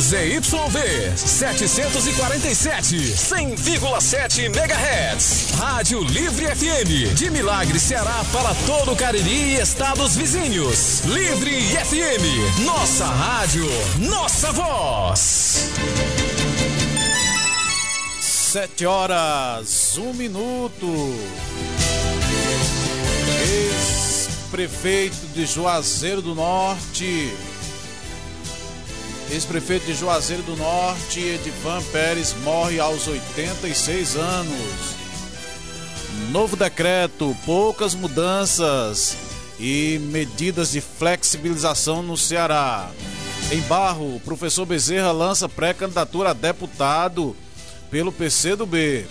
ZYV 747, 100,7 MHz. Rádio Livre FM, de Milagre, Ceará para todo o Cariri e estados vizinhos. Livre FM, nossa rádio, nossa voz. Sete horas, um minuto. Ex-prefeito de Juazeiro do Norte. Ex-prefeito de Juazeiro do Norte, Edivan Pérez, morre aos 86 anos. Novo decreto, poucas mudanças e medidas de flexibilização no Ceará. Em Barro, professor Bezerra lança pré-candidatura a deputado pelo PCdoB.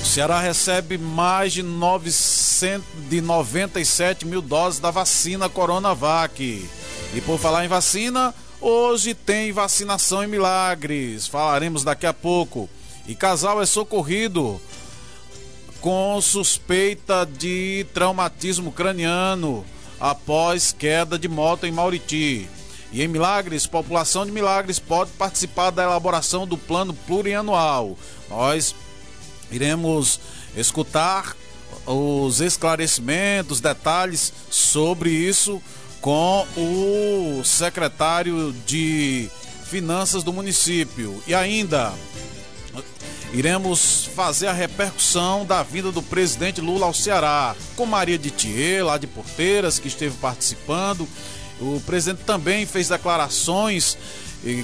O Ceará recebe mais de 997 mil doses da vacina Coronavac. E por falar em vacina, hoje tem vacinação em Milagres. Falaremos daqui a pouco. E casal é socorrido com suspeita de traumatismo craniano após queda de moto em Mauriti. E em Milagres, população de Milagres pode participar da elaboração do plano plurianual. Nós iremos escutar os esclarecimentos, detalhes sobre isso com o secretário de Finanças do município. E ainda iremos fazer a repercussão da vinda do presidente Lula ao Ceará, com Maria de Thier, lá de Porteiras, que esteve participando. O presidente também fez declarações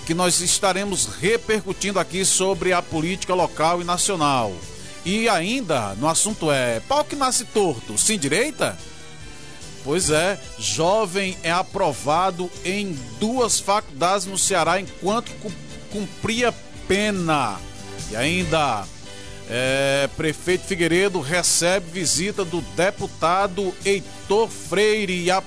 que nós estaremos repercutindo aqui sobre a política local e nacional. E ainda, no assunto é, pau que nasce torto, sem direita? Pois é, jovem é aprovado em duas faculdades no Ceará enquanto cumpria pena. E ainda, é, prefeito Figueiredo recebe visita do deputado Heitor Freire e, a,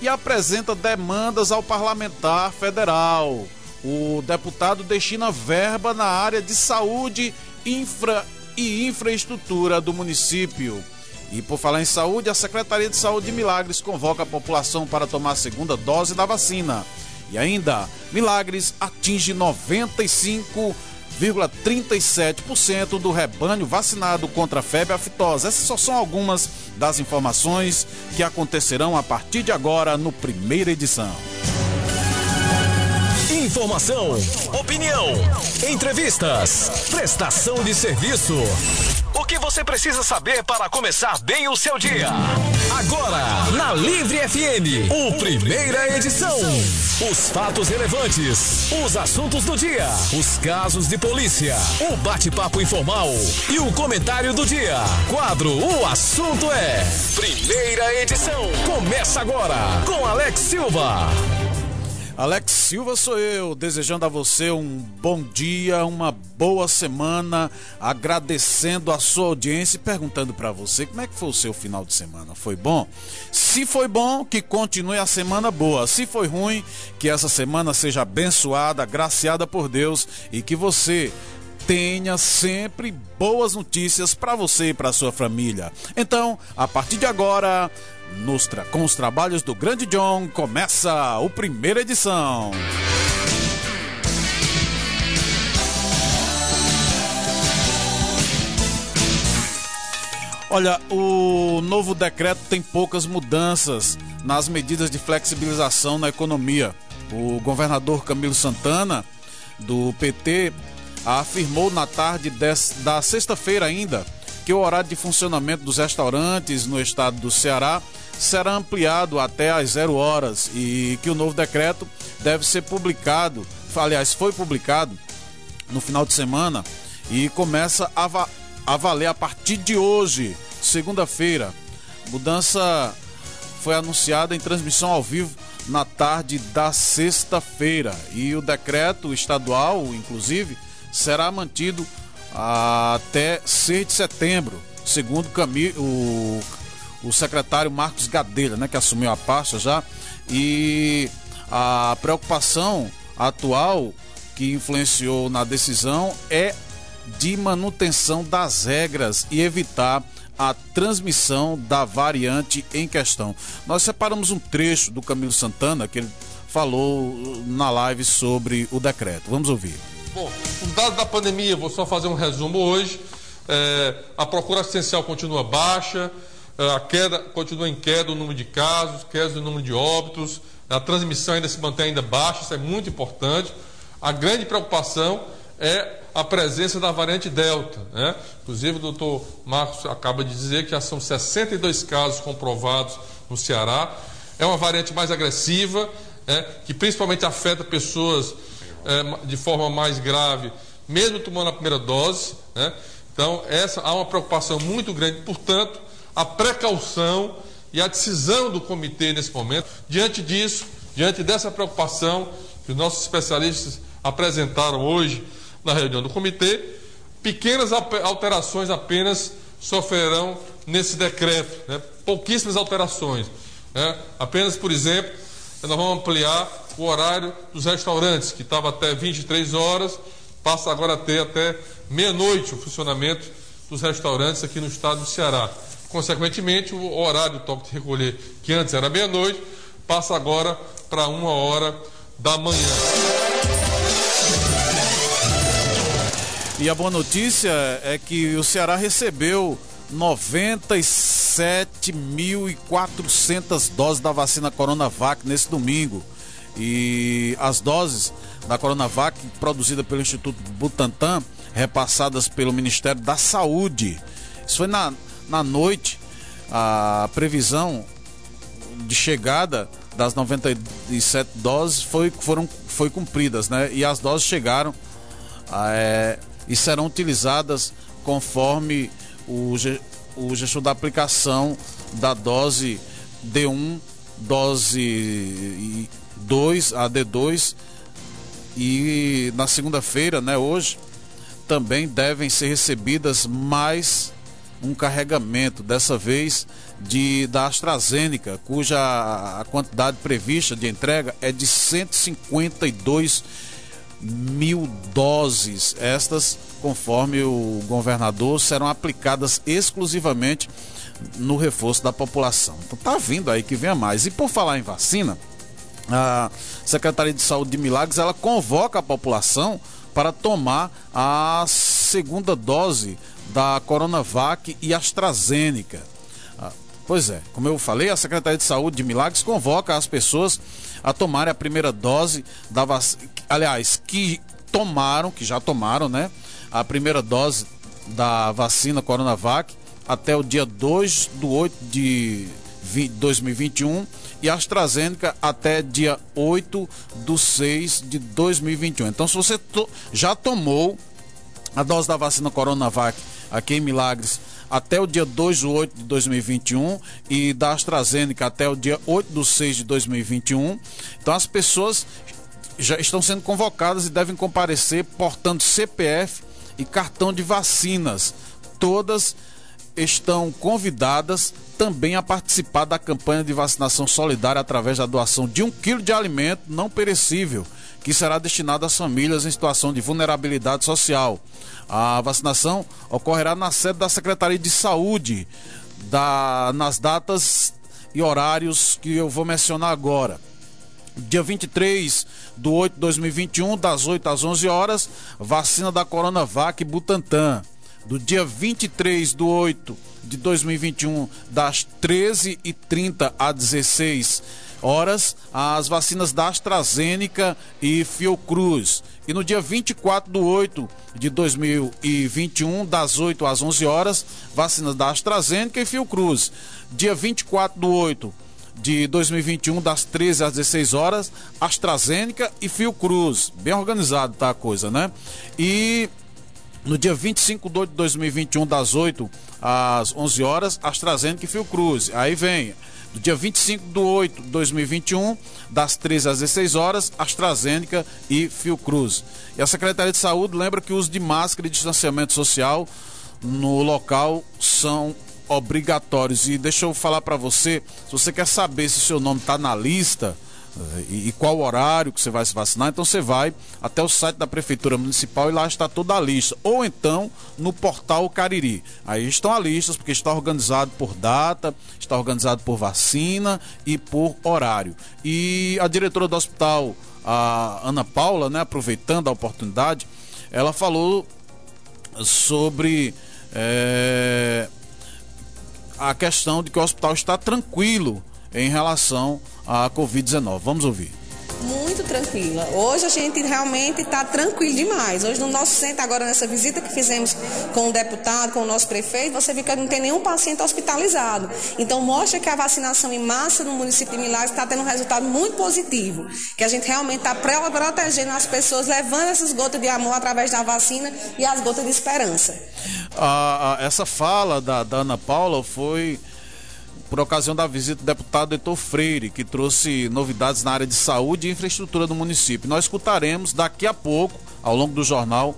e apresenta demandas ao parlamentar federal. O deputado destina verba na área de saúde, infra e infraestrutura do município. E por falar em saúde, a Secretaria de Saúde de Milagres convoca a população para tomar a segunda dose da vacina. E ainda, Milagres atinge 95,37% do rebanho vacinado contra a febre aftosa. Essas só são algumas das informações que acontecerão a partir de agora no primeira edição. Informação, opinião, entrevistas, prestação de serviço. O que você precisa saber para começar bem o seu dia? Agora, na Livre FM, o primeira edição. Os fatos relevantes, os assuntos do dia, os casos de polícia, o bate-papo informal e o comentário do dia. Quadro O Assunto é. Primeira edição. Começa agora com Alex Silva. Alex Silva sou eu, desejando a você um bom dia, uma boa semana, agradecendo a sua audiência e perguntando para você como é que foi o seu final de semana. Foi bom? Se foi bom, que continue a semana boa. Se foi ruim, que essa semana seja abençoada, agraciada por Deus e que você tenha sempre boas notícias para você e para sua família. Então, a partir de agora, nos tra com os trabalhos do Grande John, começa o primeira edição. Olha, o novo decreto tem poucas mudanças nas medidas de flexibilização na economia. O governador Camilo Santana, do PT, afirmou na tarde da sexta-feira ainda que o horário de funcionamento dos restaurantes no estado do Ceará será ampliado até às zero horas e que o novo decreto deve ser publicado, aliás, foi publicado no final de semana e começa a, va a valer a partir de hoje, segunda-feira. Mudança foi anunciada em transmissão ao vivo na tarde da sexta-feira e o decreto estadual, inclusive, será mantido até 6 de setembro, segundo o, o secretário Marcos Gadelha, né, que assumiu a pasta já, e a preocupação atual que influenciou na decisão é de manutenção das regras e evitar a transmissão da variante em questão. Nós separamos um trecho do Camilo Santana que ele falou na live sobre o decreto. Vamos ouvir. Bom, os dados da pandemia, vou só fazer um resumo hoje. É, a procura assistencial continua baixa, é, a queda continua em queda o número de casos, queda no número de óbitos, a transmissão ainda se mantém ainda baixa, isso é muito importante. A grande preocupação é a presença da variante Delta. Né? Inclusive, o doutor Marcos acaba de dizer que já são 62 casos comprovados no Ceará. É uma variante mais agressiva, né? que principalmente afeta pessoas é, de forma mais grave, mesmo tomando a primeira dose. Né? Então, essa há uma preocupação muito grande, portanto, a precaução e a decisão do comitê nesse momento, diante disso, diante dessa preocupação que os nossos especialistas apresentaram hoje na reunião do comitê, pequenas alterações apenas sofrerão nesse decreto, né? pouquíssimas alterações. Né? Apenas, por exemplo, nós vamos ampliar o horário dos restaurantes, que estava até 23 horas, passa agora a ter até meia-noite o funcionamento dos restaurantes aqui no estado do Ceará. Consequentemente, o horário do toque de recolher, que antes era meia-noite, passa agora para uma hora da manhã. E a boa notícia é que o Ceará recebeu 97.400 doses da vacina Coronavac nesse domingo. E as doses da Coronavac, produzida pelo Instituto Butantan, repassadas pelo Ministério da Saúde. Isso foi na, na noite. A previsão de chegada das 97 doses foi, foram, foi cumpridas, né? E as doses chegaram é, e serão utilizadas conforme o, o gestor da aplicação da dose D1, dose 2, a D2 e na segunda-feira, né, hoje, também devem ser recebidas mais um carregamento, dessa vez de da AstraZeneca, cuja a quantidade prevista de entrega é de 152 mil doses. Estas, conforme o governador, serão aplicadas exclusivamente no reforço da população. Então tá vindo aí que venha mais. E por falar em vacina, a Secretaria de Saúde de Milagres ela convoca a população para tomar a segunda dose da Coronavac e AstraZeneca. Ah, pois é, como eu falei, a Secretaria de Saúde de Milagres convoca as pessoas a tomarem a primeira dose da vacina. Aliás, que tomaram, que já tomaram, né? A primeira dose da vacina Coronavac até o dia 2 do 8 de 2021 e AstraZeneca até dia 8 do 6 de 2021. Então, se você to já tomou a dose da vacina Coronavac aqui em Milagres até o dia 2 de 8 de 2021 e da AstraZeneca até o dia 8 de 6 de 2021. Então as pessoas já estão sendo convocadas e devem comparecer portando CPF e cartão de vacinas. Todas estão convidadas também a participar da campanha de vacinação solidária através da doação de um quilo de alimento não perecível, que será destinado às famílias em situação de vulnerabilidade social. A vacinação ocorrerá na sede da Secretaria de Saúde, da, nas datas e horários que eu vou mencionar agora. Dia 23 do 8 de 2021, das 8 às 11 horas, vacina da Coronavac Butantan. Do dia 23 do 8 de 2021, das 13h30 às 16 horas, as vacinas da AstraZeneca e Fiocruz. E no dia 24 do 8 de 2021, das 8 às 11 horas, vacinas da AstraZeneca e Fiocruz. Dia 24 do 8 de 2021, das 13 às 16 horas, AstraZeneca e Fiocruz. Bem organizado tá a coisa, né? E no dia 25 de 2021, das 8 às 11 horas, AstraZeneca e Fiocruz. Aí vem do dia 25 de 8 de 2021, das 13 às 16 horas, AstraZeneca e Fiocruz. E a Secretaria de Saúde lembra que o uso de máscara e distanciamento social no local são obrigatórios. E deixa eu falar para você, se você quer saber se seu nome está na lista e, e, qual horário que você vai se vacinar, então você vai até o site da Prefeitura Municipal e lá está toda a lista. Ou então no portal Cariri. Aí estão as listas, porque está organizado por data, está organizado por vacina e por horário. E a diretora do hospital, a Ana Paula, né, aproveitando a oportunidade, ela falou sobre. É, a questão de que o hospital está tranquilo em relação à Covid-19. Vamos ouvir muito tranquila. Hoje a gente realmente está tranquilo demais. Hoje no nosso centro, agora nessa visita que fizemos com o deputado, com o nosso prefeito, você viu que não tem nenhum paciente hospitalizado. Então mostra que a vacinação em massa no município de Milagres está tendo um resultado muito positivo. Que a gente realmente está protegendo as pessoas, levando essas gotas de amor através da vacina e as gotas de esperança. Ah, essa fala da, da Ana Paula foi por ocasião da visita do deputado Heitor Freire, que trouxe novidades na área de saúde e infraestrutura do município. Nós escutaremos daqui a pouco, ao longo do jornal,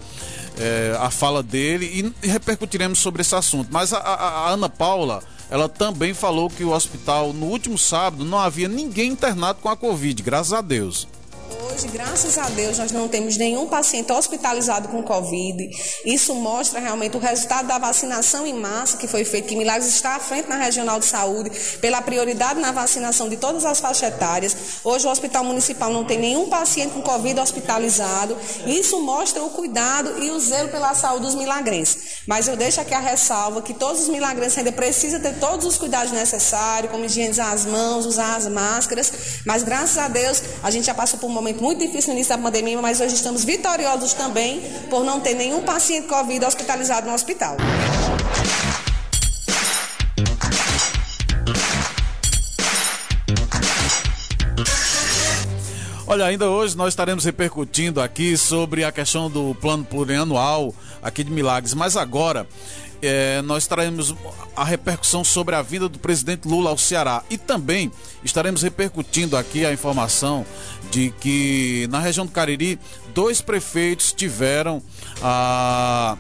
é, a fala dele e, repercutiremos sobre esse assunto. Mas a, a, a Ana Paula, ela também falou que o hospital, no último sábado, não havia ninguém internado com a Covid, graças a Deus. Hoje, graças a Deus, nós não temos nenhum paciente hospitalizado com Covid. Isso mostra realmente o resultado da vacinação em massa que foi feita, que Milagres está à frente na Regional de Saúde, pela prioridade na vacinação de todas as faixas etárias. Hoje, o Hospital Municipal não tem nenhum paciente com Covid hospitalizado. Isso mostra o cuidado e o zelo pela saúde dos milagrenses. Mas eu deixo aqui a ressalva que todos os milagrenses ainda precisam ter todos os cuidados necessários, como higienizar as mãos, usar as máscaras. Mas, graças a Deus, a gente já passou por momento muito difícil no início da pandemia, mas hoje estamos vitoriosos também por não ter nenhum paciente Covid hospitalizado no hospital. Olha, ainda hoje nós estaremos repercutindo aqui sobre a questão do plano plurianual aqui de Milagres, mas agora é, nós traremos a repercussão sobre a vinda do presidente Lula ao Ceará e também estaremos repercutindo aqui a informação de que na região do Cariri dois prefeitos tiveram a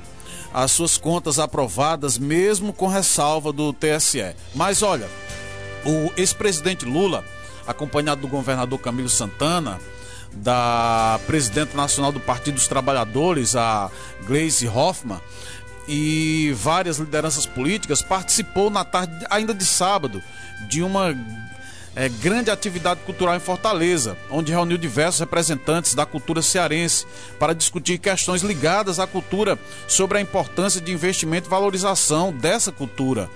as suas contas aprovadas, mesmo com ressalva do TSE. Mas olha, o ex-presidente Lula, acompanhado do governador Camilo Santana, da presidente nacional do Partido dos Trabalhadores, a Gleisi Hoffmann, e várias lideranças políticas, participou na tarde, ainda de sábado, de uma é, grande atividade cultural em Fortaleza, onde reuniu diversos representantes da cultura cearense para discutir questões ligadas à cultura sobre a importância de investimento e valorização dessa cultura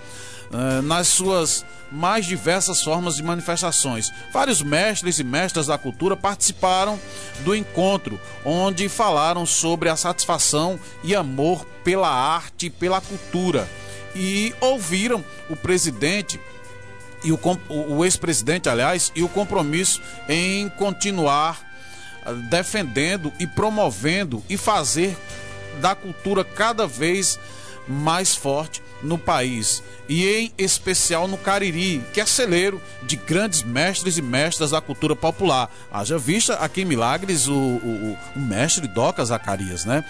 é, nas suas mais diversas formas de manifestações. Vários mestres e mestras da cultura participaram do encontro, onde falaram sobre a satisfação e amor pela arte e pela cultura. E ouviram o presidente e o, o ex-presidente, aliás, e o compromisso em continuar ah, defendendo e promovendo e fazer da cultura cada vez mais forte no país e em especial no Cariri, que é celeiro de grandes mestres e mestras da cultura popular. Haja vista aqui em Milagres o, o, o mestre Doca Zacarias, né?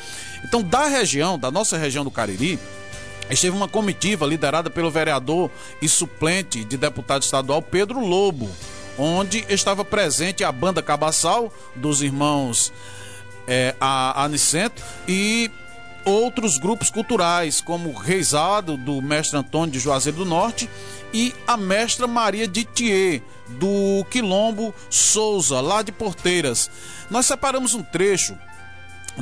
Então, da região, da nossa região do Cariri, esteve uma comitiva liderada pelo vereador e suplente de deputado estadual Pedro Lobo, onde estava presente a banda Cabaçal dos irmãos é, a Anicento e outros grupos culturais, como Reisado, do mestre Antônio de Juazeiro do Norte, e a mestra Maria de Thier, do Quilombo Souza, lá de Porteiras. Nós separamos um trecho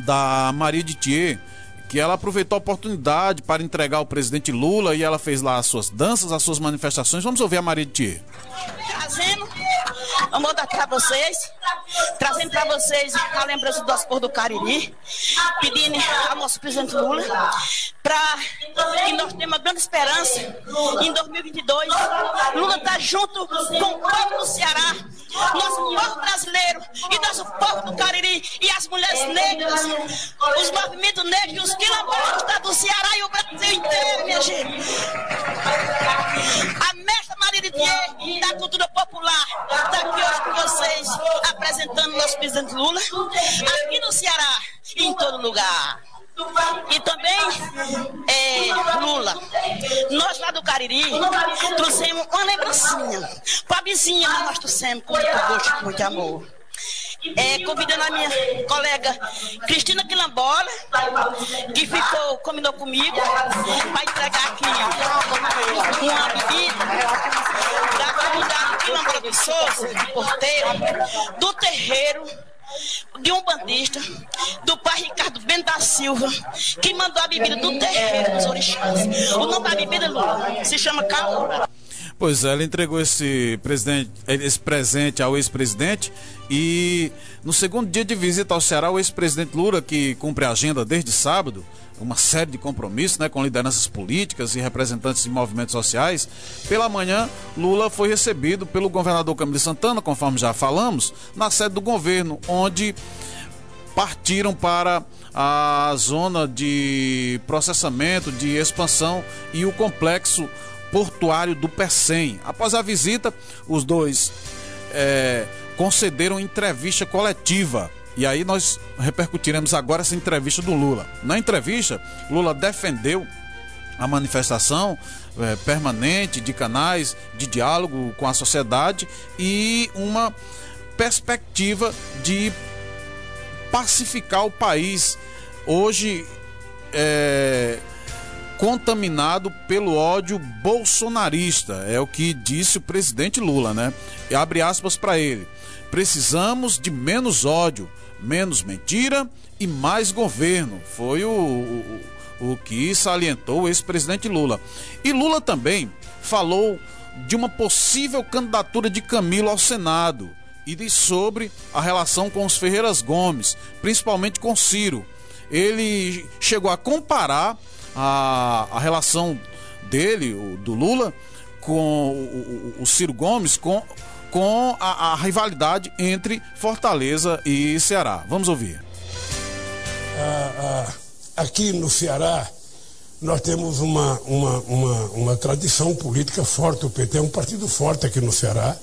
da Maria de Thier, que ela aproveitou a oportunidade para entregar ao presidente Lula e ela fez lá as suas danças, as suas manifestações. Vamos ouvir a Maria de Thier. Trazendo amor daqui a vocês, trazendo para vocês a lembrança do povo do Cariri, pedindo ao nosso presidente Lula para que nós tenhamos uma grande esperança em 2022. Lula está junto com o povo do Ceará, nosso povo brasileiro e nosso povo do Cariri e as mulheres negras, os movimentos negros, os quilombolas do Ceará e o Brasil inteiro, minha gente. A mestra Maria de Thier, da cultura popular, está aqui hoje com vocês, apresentando nosso presidente Lula, aqui no Ceará e em todo lugar. e também é, Lula. Nós lá do Cariri trouxemos uma lembrancinha para a vizinha que nós trouxemos com muito gosto, com muito amor é, convidando a minha colega Cristina Quilombola, que ficou, combinou comigo, para entregar aqui uma bebida da comunidade Quilombola do Souza, de Porteiro, do terreiro de um bandista, do pai Ricardo Bento da Silva, que mandou a bebida do terreiro dos orixás. O nome da bebida, Lula, se chama Caoura. Pois é, ela entregou esse, presidente, esse presente ao ex-presidente e no segundo dia de visita ao Ceará, o ex-presidente Lula, que cumpre a agenda desde sábado, uma série de compromissos né, com lideranças políticas e representantes de movimentos sociais. Pela manhã, Lula foi recebido pelo governador Camilo Santana, conforme já falamos, na sede do governo, onde partiram para a zona de processamento, de expansão e o complexo portuário do Pecém. Após a visita, os dois é, concederam entrevista coletiva. E aí nós repercutiremos agora essa entrevista do Lula. Na entrevista, Lula defendeu a manifestação é, permanente de canais de diálogo com a sociedade e uma perspectiva de pacificar o país. Hoje, é, contaminado pelo ódio bolsonarista. É o que disse o presidente Lula, né? E abre aspas para ele. Precisamos de menos ódio, menos mentira e mais governo. Foi o, o, o que salientou o ex-presidente Lula. E Lula também falou de uma possível candidatura de Camilo ao Senado e de sobre a relação com os Ferreiras Gomes, principalmente com Ciro. Ele chegou a comparar a, a relação dele, o, do Lula, com o, o, o Ciro Gomes, com, com a, a, rivalidade entre Fortaleza e Ceará. Vamos ouvir. Ah, ah, aqui no Ceará, nós temos uma, uma, uma, uma tradição política forte. O PT é um partido forte aqui no Ceará.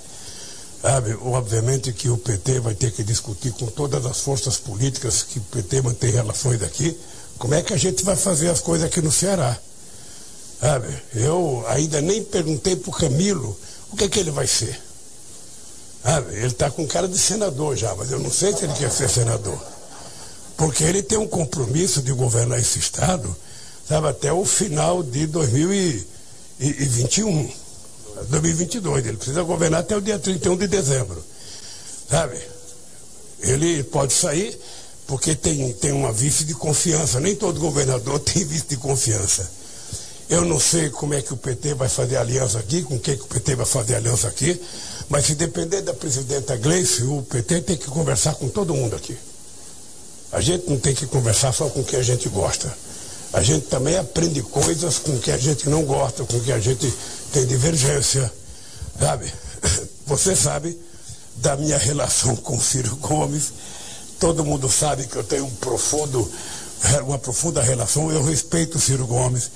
Obviamente que o PT vai ter que discutir com todas as forças políticas que o PT mantém relações aqui como é que a gente vai fazer as coisas aqui no Ceará? Sabe? Eu ainda nem perguntei para o Camilo o que, é que ele vai ser. Sabe? Ele está com cara de senador já, mas eu não sei se ele quer ser senador. Porque ele tem um compromisso de governar esse Estado, sabe, até o final de 2021. 2022. Ele precisa governar até o dia 31 de dezembro. Sabe? Ele pode sair porque tem, tem uma vice de confiança. Nem todo governador tem vice de confiança. Eu não sei como é que o PT vai fazer aliança aqui, com quem que o PT vai fazer aliança aqui, mas se depender da presidenta Gleice, o PT tem que conversar com todo mundo aqui. A gente não tem que conversar só com quem a gente gosta. A gente também aprende coisas com quem a gente não gosta, com quem a gente tem divergência. Sabe? Você sabe da minha relação com Ciro Gomes Todo mundo sabe que eu tenho um profundo, uma profunda relação. Eu respeito o Ciro Gomes.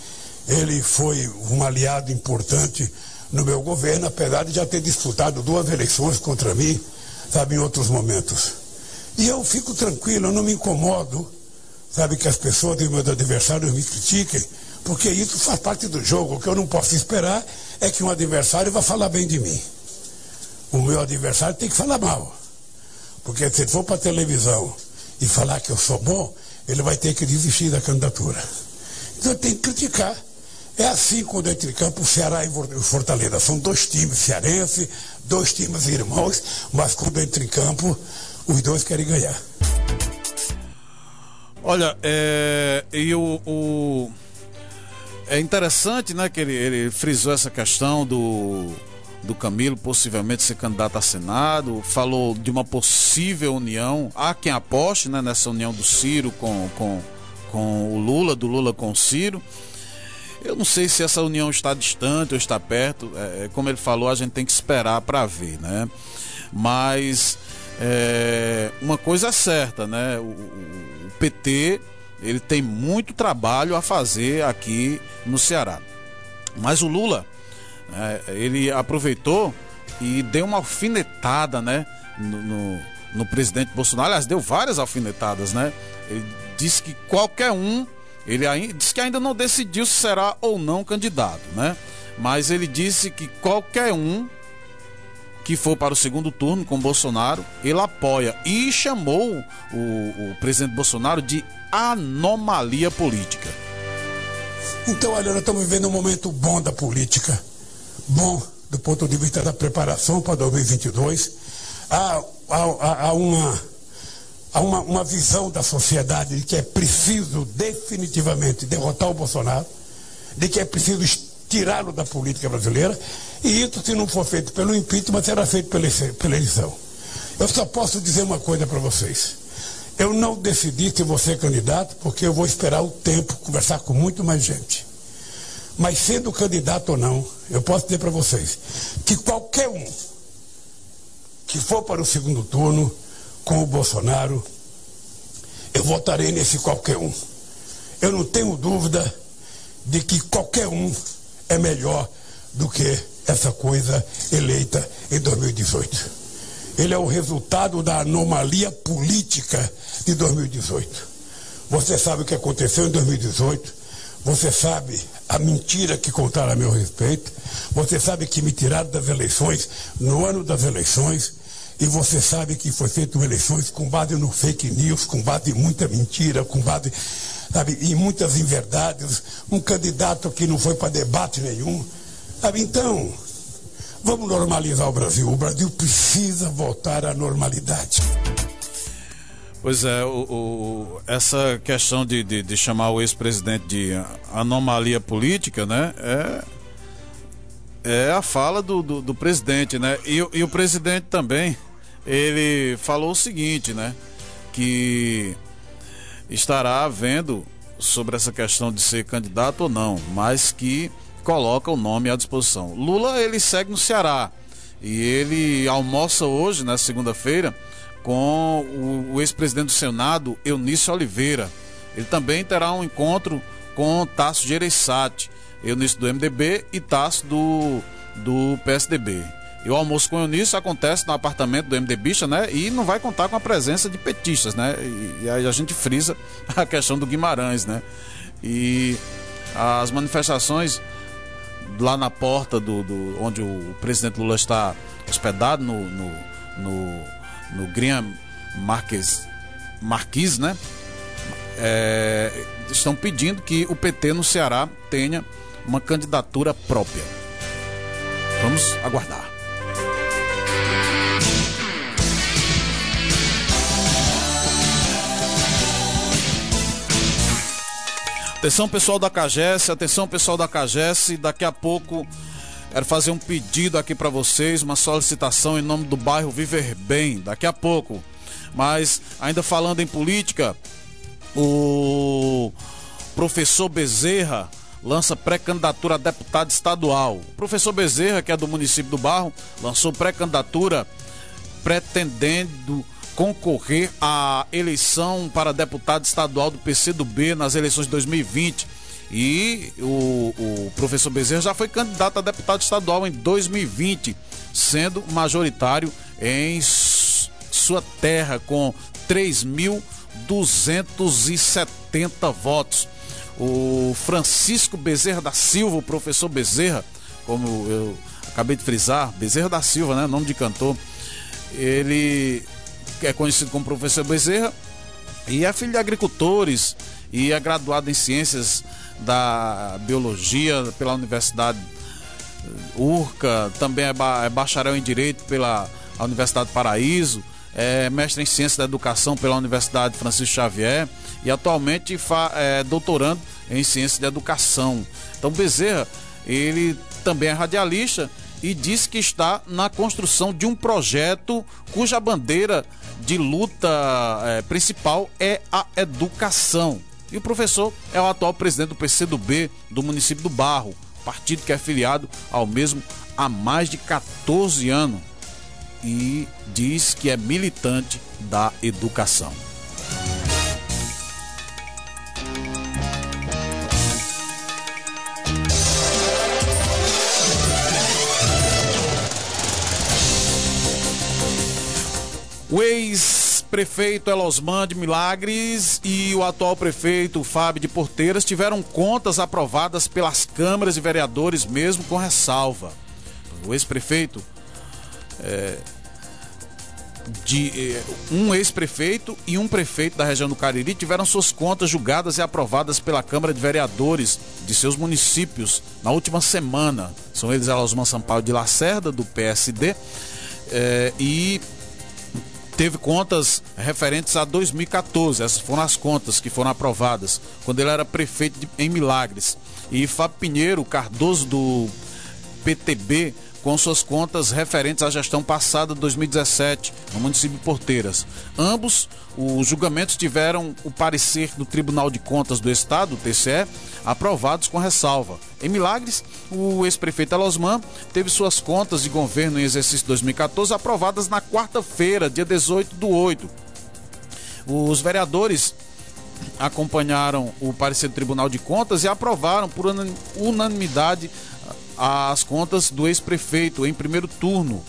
Ele foi um aliado importante no meu governo, apesar de já ter disputado duas eleições contra mim, sabe, em outros momentos. E eu fico tranquilo, eu não me incomodo, sabe, que as pessoas e meus adversários me critiquem, porque isso faz parte do jogo. O que eu não posso esperar é que um adversário vá falar bem de mim. O meu adversário tem que falar mal. Porque se for para televisão e falar que eu sou bom, ele vai ter que desistir da candidatura. Então tenho que criticar. É assim quando entre campo o Ceará e o Fortaleza. São dois times cearenses, dois times irmãos, mas quando entra em campo, os dois querem ganhar. Olha, é, e o, o, é interessante, né, que ele, ele frisou essa questão do do Camilo possivelmente ser candidato a Senado, falou de uma possível união. Há quem aposte né, nessa união do Ciro com, com, com o Lula, do Lula com o Ciro. Eu não sei se essa união está distante ou está perto. É, é como ele falou, a gente tem que esperar para ver, né? Mas é, uma coisa é certa, né? O, o, o PT ele tem muito trabalho a fazer aqui no Ceará. Mas o Lula é, ele aproveitou e deu uma alfinetada, né? No, no, no, presidente Bolsonaro, aliás, deu várias alfinetadas, né? Ele disse que qualquer um Ele ainda, disse que ainda não decidiu se será ou não candidato, né? Mas ele disse que qualquer um que for para o segundo turno com Bolsonaro, ele apoia e chamou o, o presidente Bolsonaro de anomalia política. Então, olha, nós estamos vivendo um momento bom da política, bom do ponto de vista da preparação para 2022. Há, há, há uma há uma, uma visão da sociedade de que é preciso definitivamente derrotar o Bolsonaro, de que é preciso tirá-lo da política brasileira, e isso, se não for feito pelo impeachment, será feito pela, pela eleição. Eu só posso dizer uma coisa para vocês. Eu não decidi se vou ser candidato, porque eu vou esperar o tempo, conversar com muito mais gente. Mas sendo candidato ou não, eu posso dizer para vocês que qualquer um que for para o segundo turno, com o Bolsonaro, eu votarei nesse qualquer um. Eu não tenho dúvida de que qualquer um é melhor do que essa coisa eleita em 2018. Ele é o resultado da anomalia política de 2018. Você sabe o que aconteceu em 2018. Você sabe a mentira que contaram a meu respeito. Você sabe que me tiraram das eleições no ano das eleições. E você sabe que foi feito eleições com base no fake news, com base em muita mentira, com base sabe, em muitas inverdades. Um candidato que não foi para debate nenhum. Sabe, então, vamos normalizar o Brasil. O Brasil precisa voltar à normalidade. Pois é, o, o, essa questão de, de, de chamar o ex-presidente de anomalia política, né? É, é a fala do, do, do presidente, né? E, e o presidente também ele falou o seguinte, né? Que estará vendo sobre essa questão de ser candidato ou não, mas que coloca o nome à disposição. Lula ele segue no Ceará e ele almoça hoje, na segunda-feira, com o, o ex-presidente do Senado, Eunício Oliveira. Ele também terá um encontro com Tasso Gereissati, Eunício do MDB e Tasso do, do PSDB. E o almoço com o Eunício acontece no apartamento do MD Bicha, né? E não vai contar com a presença de petistas, né? E, e aí a gente frisa a questão do Guimarães, né? E as manifestações lá na porta do, do onde o presidente Lula está hospedado no no, no, no Green Marques Marquis, né? É, estão pedindo que o PT no Ceará tenha uma candidatura própria. Vamos aguardar. Atenção pessoal da Cagesse, atenção pessoal da Cagesse, daqui a pouco quero fazer um pedido aqui para vocês, uma solicitação em nome do bairro Viver Bem, daqui a pouco. Mas ainda falando em política, o professor Bezerra lança pré-candidatura a deputado estadual. O professor Bezerra, que é do município do Barro, lançou pré-candidatura pretendendo concorrer à eleição para deputado estadual do PCdoB nas eleições de 2020. E o, o professor Bezerra já foi candidato a deputado estadual em 2020, sendo majoritário em sua terra, com 3.270 votos. O Francisco Bezerra da Silva, o professor Bezerra, como eu acabei de frisar, Bezerra da Silva, né? Nome de cantor. Ele é conhecido como professor Bezerra, e é filho de agricultores e é graduado em ciências da biologia pela Universidade Urca, também é, ba é bacharel em direito pela Universidade Paraíso, é mestre em ciência da educação pela Universidade Francisco Xavier e atualmente é doutorando em ciência de educação. Então Bezerra, ele também é radialista e disse que está na construção de um projeto cuja bandeira de luta é, principal é a educação. E o professor é o atual presidente do PCdoB do município do Barro, partido que é filiado ao mesmo há mais de 14 anos e diz que é militante da educação. O ex ex-prefeito Elosman de Milagres e o atual prefeito Fábio de Porteiras tiveram contas aprovadas pelas câmaras de vereadores, mesmo com ressalva. O ex-prefeito é, de eh, um ex-prefeito e um prefeito da região do Cariri tiveram suas contas julgadas e aprovadas pela Câmara de Vereadores de seus municípios na última semana. São eles Elosman Sampaio de Lacerda, do PSD, eh, e teve contas referentes a 2014. Essas foram as contas que foram aprovadas quando ele era prefeito de, em Milagres. E Fábio Pinheiro Cardoso do PTB com suas contas referentes à gestão passada de 2017 no município de Porteiras. Ambos, os julgamentos tiveram o parecer do Tribunal de Contas do Estado, o TCE, aprovados com ressalva. Em Milagres, o ex-prefeito Elosman teve suas contas de governo em exercício 2014 aprovadas na quarta-feira, dia 18 do 8. Os vereadores acompanharam o parecer do Tribunal de Contas e aprovaram por unanimidade as contas do ex-prefeito em primeiro turno,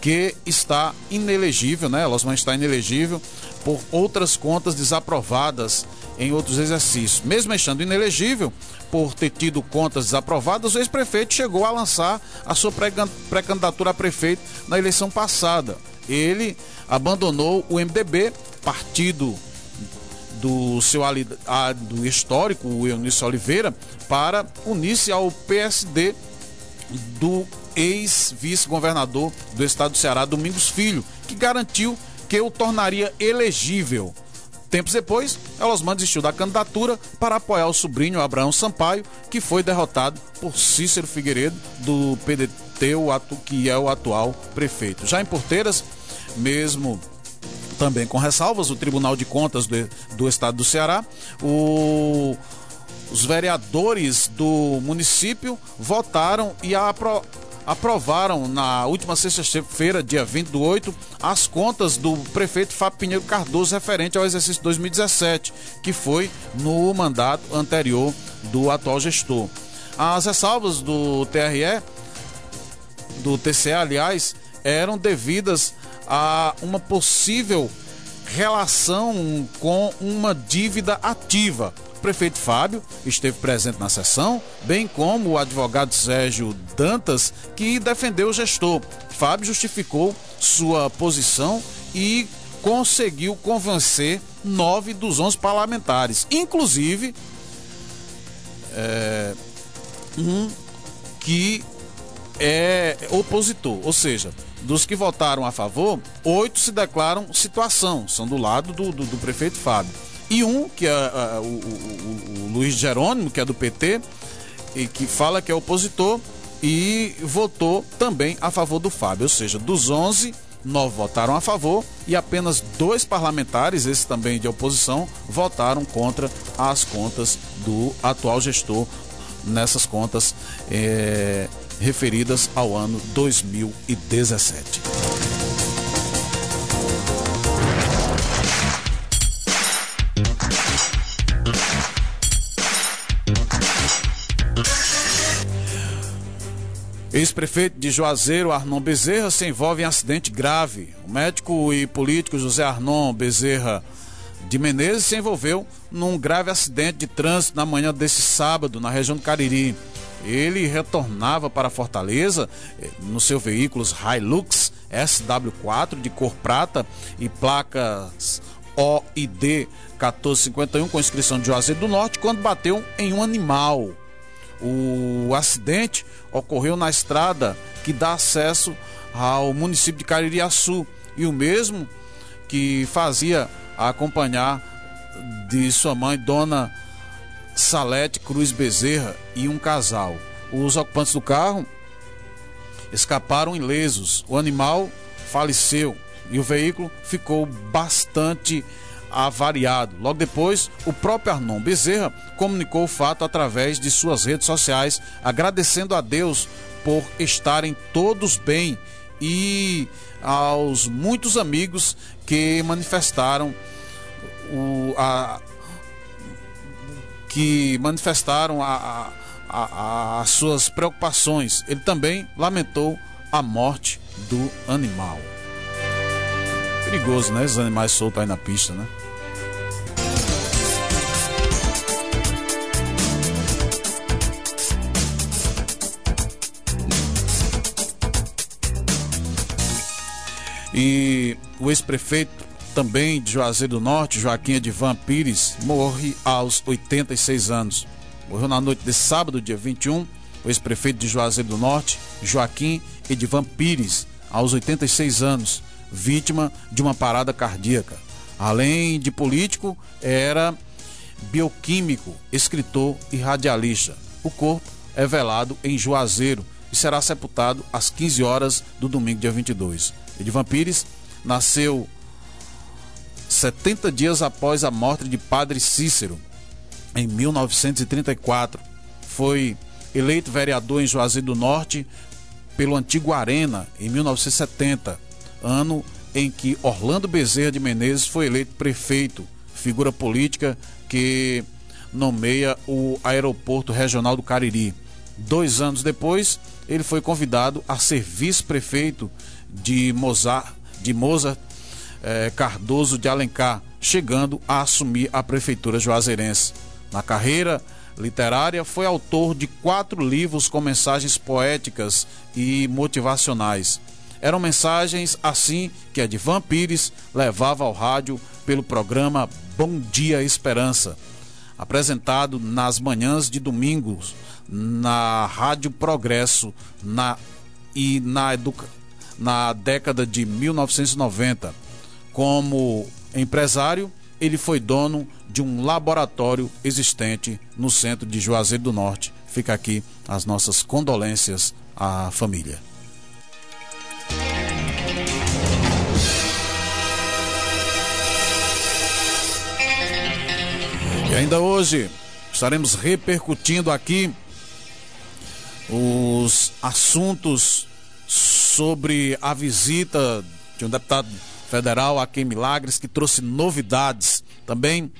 que está inelegível, né? Losman está inelegível por outras contas desaprovadas em outros exercícios. Mesmo estando inelegível, por ter tido contas desaprovadas, o ex-prefeito chegou a lançar a sua pré-candidatura a prefeito na eleição passada. Ele abandonou o MDB, partido do seu do histórico, o Eunício Oliveira, para unir-se ao PSD do ex-vice-governador do estado do Ceará, Domingos Filho, que garantiu que o tornaria elegível. Tempos depois, Elosman desistiu da candidatura para apoiar o sobrinho Abraão Sampaio, que foi derrotado por Cícero Figueiredo, do PDT, que é o atual prefeito. Já em Porteiras, mesmo também com ressalvas, o Tribunal de Contas do, do Estado do Ceará, o os vereadores do município votaram e apro aprovaram na última sexta-feira, dia 20 do 8, as contas do prefeito Fábio Pinheiro Cardoso referente ao exercício 2017, que foi no mandato anterior do atual gestor. As ressalvas do TRE, do TCE, aliás, eram devidas a uma possível relação com uma dívida ativa prefeito Fábio esteve presente na sessão, bem como o advogado Sérgio Dantas, que defendeu o gestor. Fábio justificou sua posição e conseguiu convencer nove dos onze parlamentares, inclusive é, um que é opositor, ou seja, dos que votaram a favor, oito se declaram situação, são do lado do, do, do prefeito Fábio e um, que é uh, o, o, o, Luiz Jerônimo, que é do PT, e que fala que é opositor, e votou também a favor do Fábio. Ou seja, dos 11, nove votaram a favor e apenas dois parlamentares, esse também de oposição, votaram contra as contas do atual gestor nessas contas é, referidas ao ano 2017. Ex-prefeito de Juazeiro, Arnon Bezerra, se envolve em acidente grave. O médico e político José Arnon Bezerra de Menezes se envolveu num grave acidente de trânsito na manhã desse sábado, na região do Cariri. Ele retornava para Fortaleza eh, no seu veículo Hilux SW4 de cor prata e placas OID 1451 com inscrição de Juazeiro do Norte quando bateu em um animal. O acidente ocorreu na estrada que dá acesso ao município de Caririaçu e o mesmo que fazia acompanhar de sua mãe, Dona Salete Cruz Bezerra, e um casal. Os ocupantes do carro escaparam ilesos. O animal faleceu e o veículo ficou bastante avariado. Logo depois, o próprio Arnon Bezerra comunicou o fato através de suas redes sociais, agradecendo a Deus por estarem todos bem e aos muitos amigos que manifestaram o, a, que manifestaram a, a, as suas preocupações. Ele também lamentou a morte do animal. Perigoso, né? Os animais soltos aí na pista, né? E o ex-prefeito também de Juazeiro do Norte, Joaquim Edvan Pires, morre aos 86 anos. Morreu na noite de sábado, dia 21, o ex-prefeito de Juazeiro do Norte, Joaquim Edvan Pires, aos 86 anos, vítima de uma parada cardíaca. Além de político, era bioquímico, escritor e radialista. O corpo é velado em Juazeiro e será sepultado às 15 horas do domingo, dia 22. Edvan Pires nasceu 70 dias após a morte de Padre Cícero, em 1934. Foi eleito vereador em Juazeiro do Norte pelo antigo Arena, em 1970, ano em que Orlando Bezerra de Menezes foi eleito prefeito, figura política que nomeia o Aeroporto Regional do Cariri. Dois anos depois, ele foi convidado a ser vice-prefeito de Mozart, de Mozart eh, Cardoso de Alencar, chegando a assumir a prefeitura juazeirense. Na carreira literária, foi autor de quatro livros com mensagens poéticas e motivacionais. Eram mensagens assim que a de Pires levava ao rádio pelo programa Bom Dia Esperança, apresentado nas manhãs de domingos na Rádio Progresso na, e na, educa, na década de 1990. Como empresário, ele foi dono de um laboratório existente no centro de Juazeiro do Norte. Fica aqui as nossas condolências à família. E ainda hoje estaremos repercutindo aqui os assuntos sobre a visita de um deputado federal aqui em Milagres que trouxe novidades também.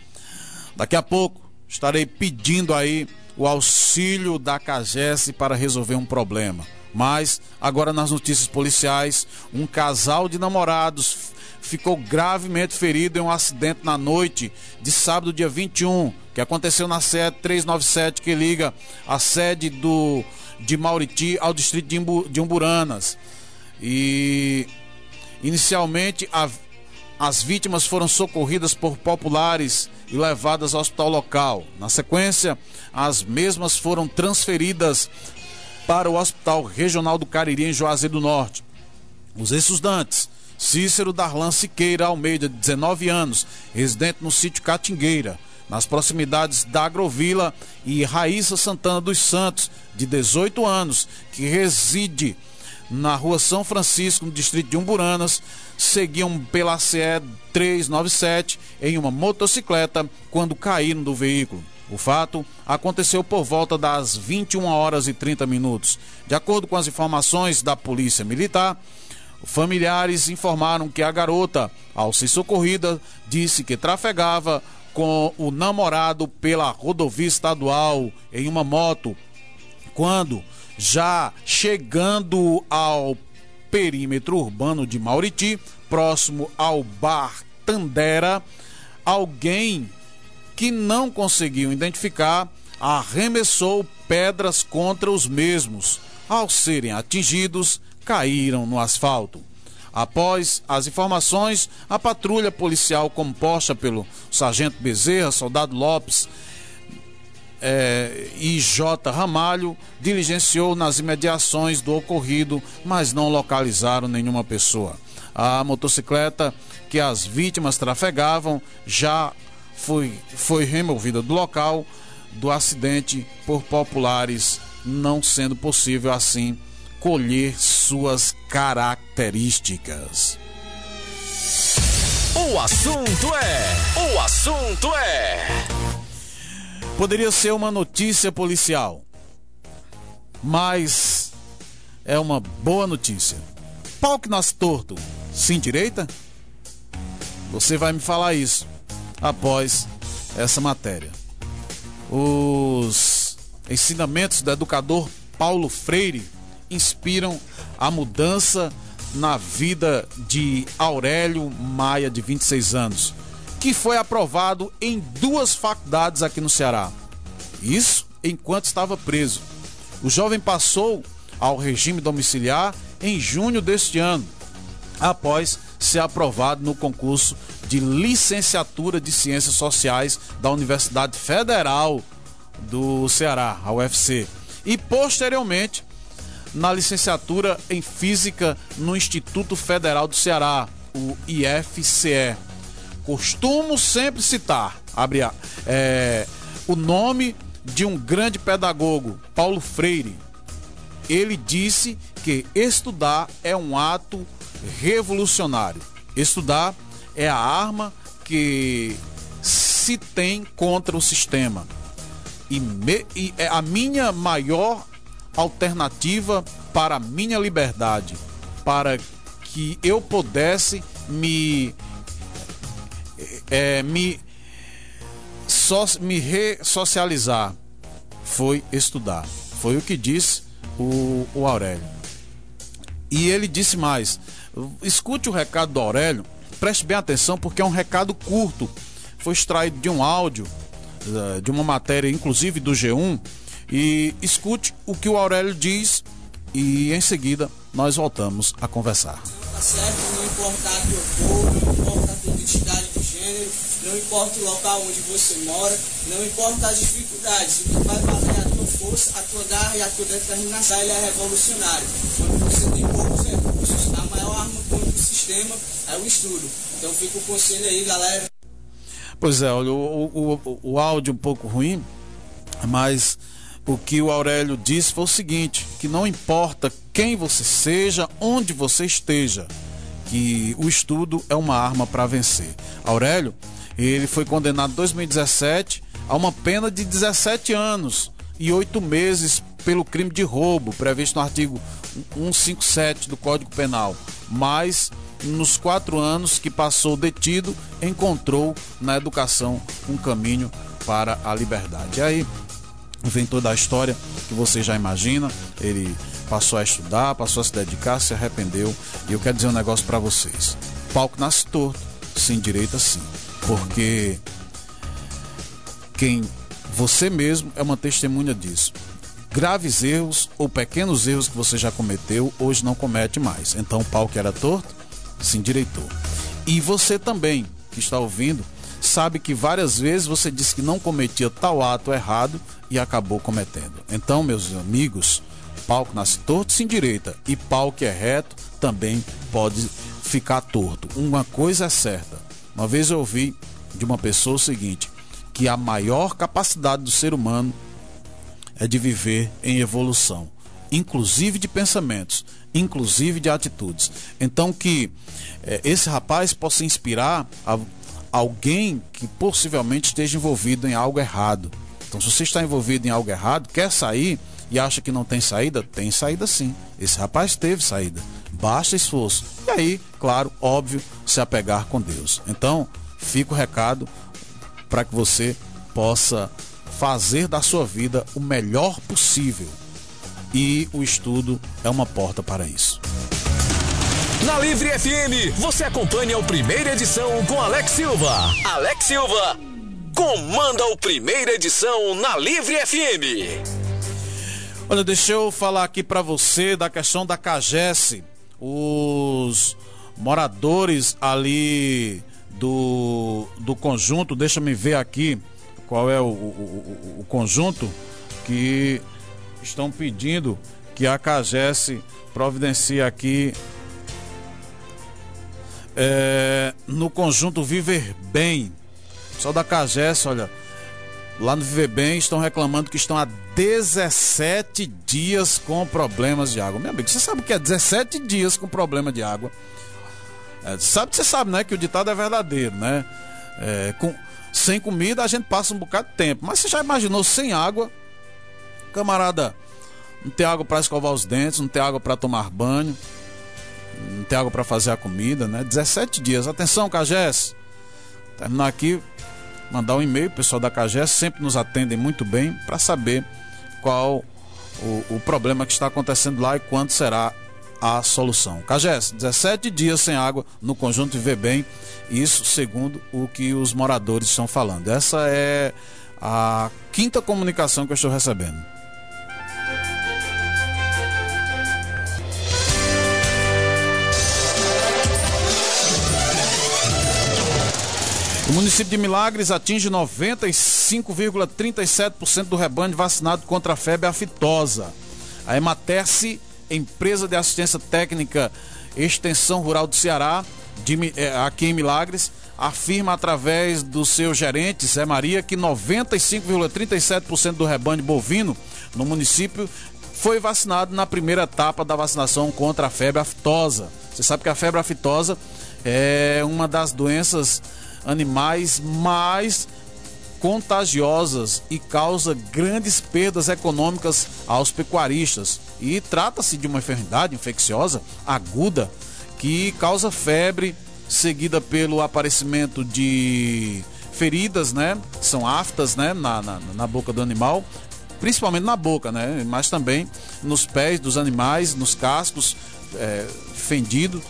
Daqui a pouco estarei pedindo aí o auxílio da CAGES para resolver um problema. Mas agora nas notícias policiais, um casal de namorados ficou gravemente ferido em um acidente na noite de sábado, dia 21, que aconteceu na sede 397 que liga a sede do de Mauriti ao distrito de Umburanas. E inicialmente a, as vítimas foram socorridas por populares e levadas ao hospital local. Na sequência, as mesmas foram transferidas para o Hospital Regional do Cariri em Juazeiro do Norte. Os estudantes Cícero Darlan Siqueira Almeida, de 19 anos, residente no sítio Catingueira, nas proximidades da Agrovila, e Raíssa Santana dos Santos, de 18 anos, que reside na rua São Francisco, no distrito de Umburanas, seguiam pela CE 397 em uma motocicleta quando caíram do veículo. O fato aconteceu por volta das 21 horas e 30 minutos. De acordo com as informações da Polícia Militar, familiares informaram que a garota, ao ser socorrida, disse que trafegava com o namorado pela rodovia estadual em uma moto. Quando, já chegando ao perímetro urbano de Mauriti, próximo ao bar Tandera, alguém que não conseguiu identificar arremessou pedras contra os mesmos. Ao serem atingidos, caíram no asfalto. Após as informações, a patrulha policial composta pelo sargento Bezerra, soldado Lopes é, e J. Ramalho diligenciou nas imediações do ocorrido, mas não localizaram nenhuma pessoa. A motocicleta que as vítimas trafegavam já foi, foi removida do local do acidente por populares, não sendo possível assim colher suas características. O assunto é. O assunto é. Poderia ser uma notícia policial, mas é uma boa notícia. Pau que nasce torto, sim direita? Você vai me falar isso após essa matéria. Os ensinamentos do educador Paulo Freire inspiram a mudança na vida de Aurélio Maia, de 26 anos, que foi aprovado em duas faculdades aqui no Ceará. Isso enquanto estava preso. O jovem passou ao regime domiciliar em junho deste ano, após ser aprovado no concurso de licenciatura de Ciências Sociais da Universidade Federal do Ceará, a UFC, e posteriormente na licenciatura em Física no Instituto Federal do Ceará, o IFCE. Costumo sempre citar, abre a, é, o nome de um grande pedagogo, Paulo Freire. Ele disse que estudar é um ato revolucionário. Estudar é a arma que se tem contra o sistema. E, me, e é a minha maior alternativa para a minha liberdade, para que eu pudesse me é, me so, me ressocializar foi estudar. Foi o que disse o, o Aurélio. E ele disse mais: escute o recado do Aurélio, preste bem atenção, porque é um recado curto. Foi extraído de um áudio, eh, de uma matéria, inclusive do G1. E escute o que o Aurélio diz e em seguida nós voltamos a conversar. Tá certo, não importa a tua cor, não importa a tua identidade de gênero, não importa o local onde você mora, não importa as dificuldades, o que vai fazer é a tua força, a tua garra e a tua determinação, ele é revolucionário. Quando você tem poucos recursos, a maior arma contra o sistema é o estudo. Então fica o conselho aí, galera. Pois é, olha, o, o, o, o áudio um pouco ruim, mas o que o Aurélio disse foi o seguinte: que não importa quem você seja, onde você esteja, que o estudo é uma arma para vencer. Aurélio ele foi condenado em 2017 a uma pena de 17 anos e 8 meses pelo crime de roubo, previsto no artigo 157 do Código Penal. Mas nos quatro anos que passou detido, encontrou na educação um caminho para a liberdade. E aí vem toda a história que você já imagina. Ele passou a estudar, passou a se dedicar, se arrependeu. E eu quero dizer um negócio para vocês: palco nasce torto, se endireita sim porque quem você mesmo é uma testemunha disso. Graves erros ou pequenos erros que você já cometeu, hoje não comete mais. Então o que era torto se endireitou. E você também, que está ouvindo, sabe que várias vezes você disse que não cometia tal ato errado e acabou cometendo. Então, meus amigos, pau que nasce torto se endireita e pau que é reto também pode ficar torto. Uma coisa é certa: uma vez eu ouvi de uma pessoa o seguinte: que a maior capacidade do ser humano é de viver em evolução, inclusive de pensamentos, inclusive de atitudes. Então que é, esse rapaz possa inspirar a, alguém que possivelmente esteja envolvido em algo errado. Então, se você está envolvido em algo errado, quer sair e acha que não tem saída, tem saída sim. Esse rapaz teve saída. Basta esforço. E aí, claro, óbvio, se apegar com Deus. Então, fica o recado para que você possa fazer da sua vida o melhor possível. E o estudo é uma porta para isso. Na Livre FM, você acompanha o primeira edição com Alex Silva. Alex Silva comanda o primeira edição na Livre FM. Olha, deixa eu falar aqui para você da questão da Cagesse. Os moradores ali do, do conjunto, deixa-me ver aqui qual é o, o, o, conjunto que estão pedindo que a Cagesse providencie aqui é, no conjunto Viver Bem. Só da Cagesse, olha, lá no Viver Bem estão reclamando que estão há 17 dias com problemas de água. Meu amigo, você sabe o que é 17 dias com problema de água? É, sabe você sabe, né? Que o ditado é verdadeiro, né? É, com, sem comida a gente passa um bocado de tempo. Mas você já imaginou sem água? Camarada, não tem água para escovar os dentes, não tem água para tomar banho, não tem água para fazer a comida, né? 17 dias. Atenção, Cagés. Terminar aqui, mandar um e-mail, pessoal da Cagés sempre nos atendem muito bem para saber qual o, o problema que está acontecendo lá e quando será a solução. Cagés, 17 dias sem água no conjunto Viver Bem, isso segundo o que os moradores estão falando. Essa é a quinta comunicação que eu estou recebendo. O município de Milagres atinge 95,37% do rebanho vacinado contra a febre aftosa. A Ematerce, empresa de assistência técnica Extensão Rural do Ceará, de, é, aqui em Milagres, afirma através do seu gerente, Zé Maria, que 95,37% do rebanho bovino no município foi vacinado na primeira etapa da vacinação contra a febre aftosa. Você sabe que a febre aftosa é uma das doenças animais mais contagiosas e causa grandes perdas econômicas aos pecuaristas. E trata-se de uma enfermidade infecciosa aguda que causa febre, seguida pelo aparecimento de feridas, né? São aftas, né? Na, na, na boca do animal, principalmente na boca, né? Mas também nos pés dos animais, nos cascos é, fendidos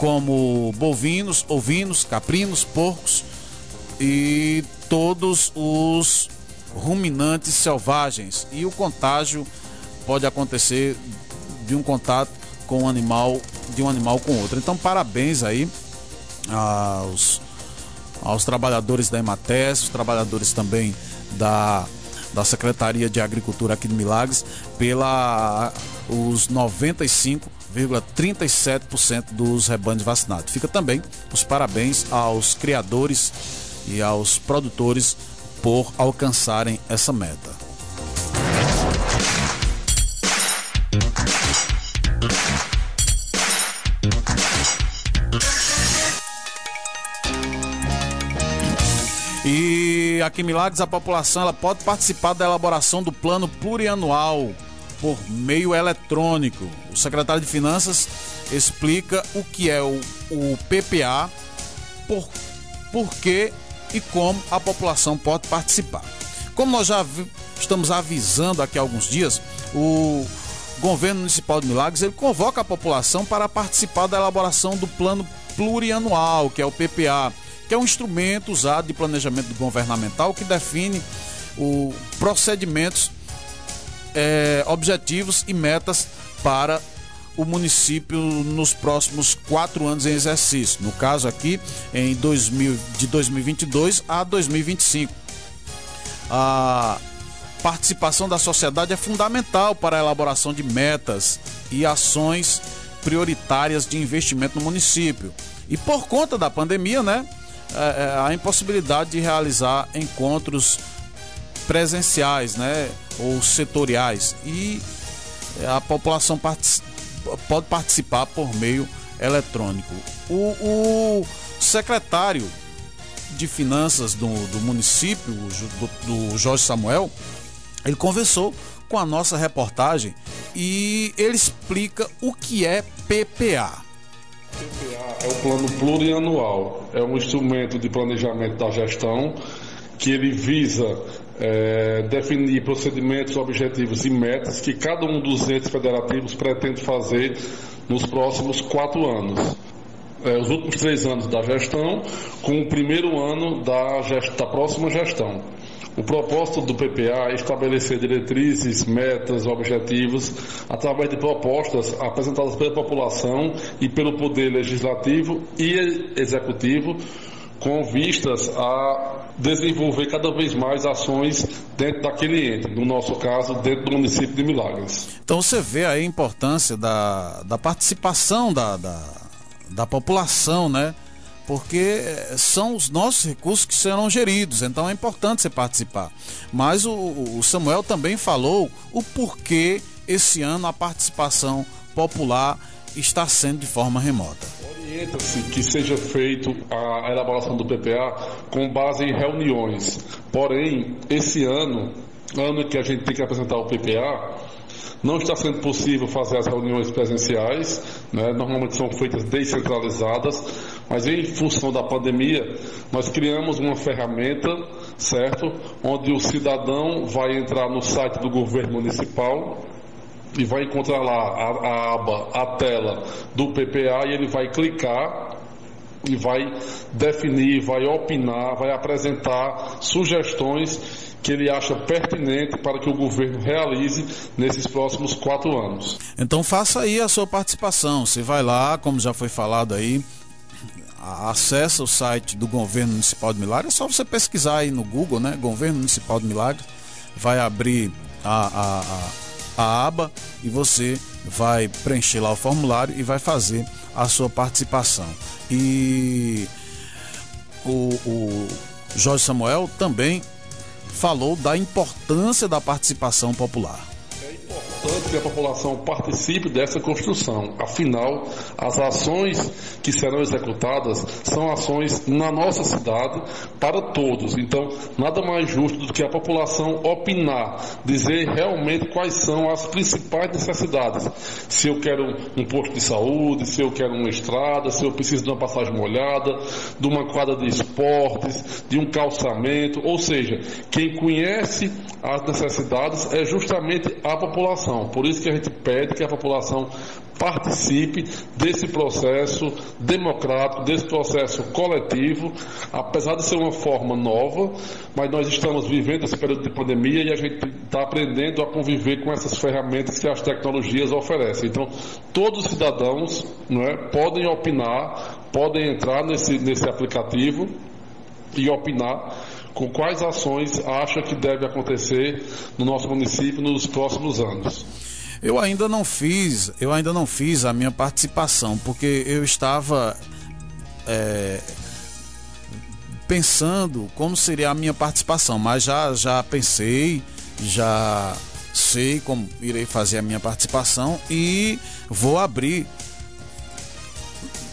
como bovinos, ovinos, caprinos, porcos e todos os ruminantes selvagens. E o contágio pode acontecer de um contato com um animal, de um animal com outro. Então, parabéns aí aos, aos trabalhadores da Emates, os trabalhadores também da, da Secretaria de Agricultura aqui de Milagres, pela os 95 0,37% dos rebanhos vacinados. Fica também os parabéns aos criadores e aos produtores por alcançarem essa meta. E aqui em Milagres a população ela pode participar da elaboração do plano plurianual por meio eletrônico. O secretário de Finanças explica o que é o, o PPA, por, por que e como a população pode participar. Como nós já estamos avisando aqui há alguns dias, o governo municipal de Milagres ele convoca a população para participar da elaboração do plano plurianual, que é o PPA, que é um instrumento usado de planejamento governamental que define os procedimentos é, objetivos e metas para o município nos próximos quatro anos em exercício. No caso aqui, em 2000, de 2022 a 2025. A participação da sociedade é fundamental para a elaboração de metas e ações prioritárias de investimento no município. E por conta da pandemia, né, é, é, a impossibilidade de realizar encontros presenciais, né, ou setoriais e a população part pode participar por meio eletrônico. O, o secretário de finanças do, do município, do, do Jorge Samuel, ele conversou com a nossa reportagem e ele explica o que é PPA. PPA é o plano plurianual, é um instrumento de planejamento da gestão que ele visa é, definir procedimentos, objetivos e metas que cada um dos entes federativos pretende fazer nos próximos quatro anos. É, os últimos três anos da gestão, com o primeiro ano da, gest da próxima gestão. O propósito do PPA é estabelecer diretrizes, metas, objetivos, através de propostas apresentadas pela população e pelo Poder Legislativo e Executivo, com vistas a desenvolver cada vez mais ações dentro daquele ente, no nosso caso, dentro do município de Milagres. Então você vê a importância da, da participação da, da, da população, né? Porque são os nossos recursos que serão geridos, então é importante você participar. Mas o, o Samuel também falou o porquê esse ano a participação popular está sendo de forma remota. Orienta-se que seja feito a elaboração do PPA com base em reuniões. Porém, esse ano, ano que a gente tem que apresentar o PPA, não está sendo possível fazer as reuniões presenciais, né? normalmente são feitas descentralizadas, mas em função da pandemia, nós criamos uma ferramenta, certo? Onde o cidadão vai entrar no site do governo municipal e vai encontrar lá a, a aba, a tela do PPA e ele vai clicar e vai definir, vai opinar, vai apresentar sugestões que ele acha pertinente para que o governo realize nesses próximos quatro anos. Então faça aí a sua participação. Você vai lá, como já foi falado aí, acessa o site do Governo Municipal de Milagres. É só você pesquisar aí no Google, né? Governo Municipal de Milagres. Vai abrir a, a, a, a aba e você vai preencher lá o formulário e vai fazer a sua participação. E o, o Jorge Samuel também falou da importância da participação popular importante que a população participe dessa construção. Afinal, as ações que serão executadas são ações na nossa cidade para todos. Então, nada mais justo do que a população opinar, dizer realmente quais são as principais necessidades. Se eu quero um posto de saúde, se eu quero uma estrada, se eu preciso de uma passagem molhada, de uma quadra de esportes, de um calçamento, ou seja, quem conhece as necessidades é justamente a população. Por isso que a gente pede que a população participe desse processo democrático, desse processo coletivo, apesar de ser uma forma nova, mas nós estamos vivendo esse período de pandemia e a gente está aprendendo a conviver com essas ferramentas que as tecnologias oferecem. Então, todos os cidadãos não é, podem opinar, podem entrar nesse, nesse aplicativo e opinar com quais ações acha que deve acontecer no nosso município nos próximos anos. Eu ainda não fiz, eu ainda não fiz a minha participação, porque eu estava é, pensando como seria a minha participação, mas já, já pensei, já sei como irei fazer a minha participação e vou abrir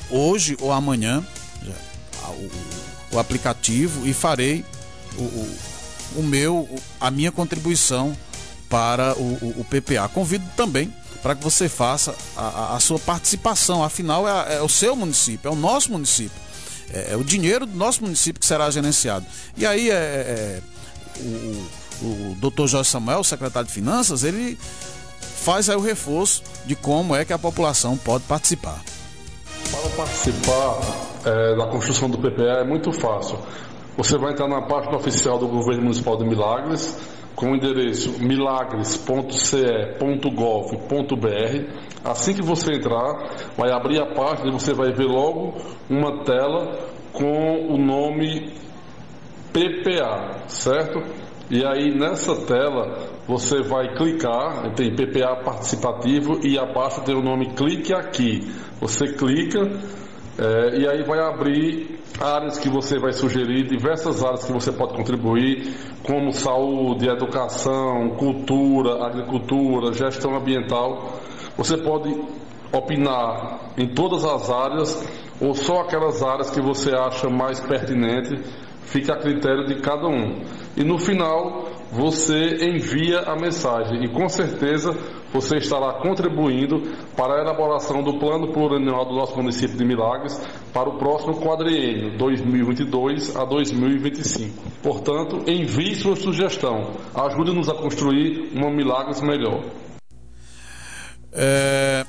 hoje ou amanhã o, o aplicativo e farei o, o, o meu, a minha contribuição para o, o, o PPA. Convido também para que você faça a, a sua participação, afinal é, é, o seu município, é o nosso município, é, é, o dinheiro do nosso município que será gerenciado. E aí é, é o, o doutor Jorge Samuel, secretário de Finanças, ele faz aí o reforço de como é que a população pode participar. Para participar é, da construção do PPA é muito fácil. Você vai entrar na página oficial do Governo Municipal de Milagres, com o endereço milagres.ce.gov.br. Assim que você entrar, vai abrir a página e você vai ver logo uma tela com o nome PPA, certo? E aí nessa tela você vai clicar, tem PPA participativo e abaixo tem o nome clique aqui. Você clica é, e aí vai abrir áreas que você vai sugerir, diversas áreas que você pode contribuir, como saúde, educação, cultura, agricultura, gestão ambiental. Você pode opinar em todas as áreas ou só aquelas áreas que você acha mais pertinente, fica a critério de cada um. E no final, você envia a mensagem e com certeza você estará contribuindo para a elaboração do plano plurianual do nosso município de Milagres para o próximo quadriênio 2022 a 2025. Portanto, envie sua sugestão. Ajude-nos a construir uma Milagres melhor. É...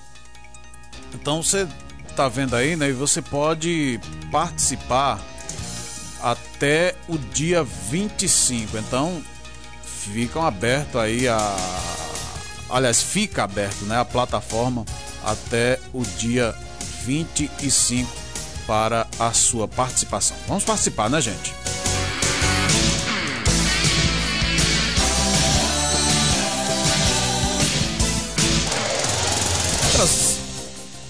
Então você está vendo aí, né? E você pode participar até o dia 25. Então ficam aberto aí a aliás, fica aberto, né, a plataforma até o dia 25 para a sua participação. Vamos participar, né, gente?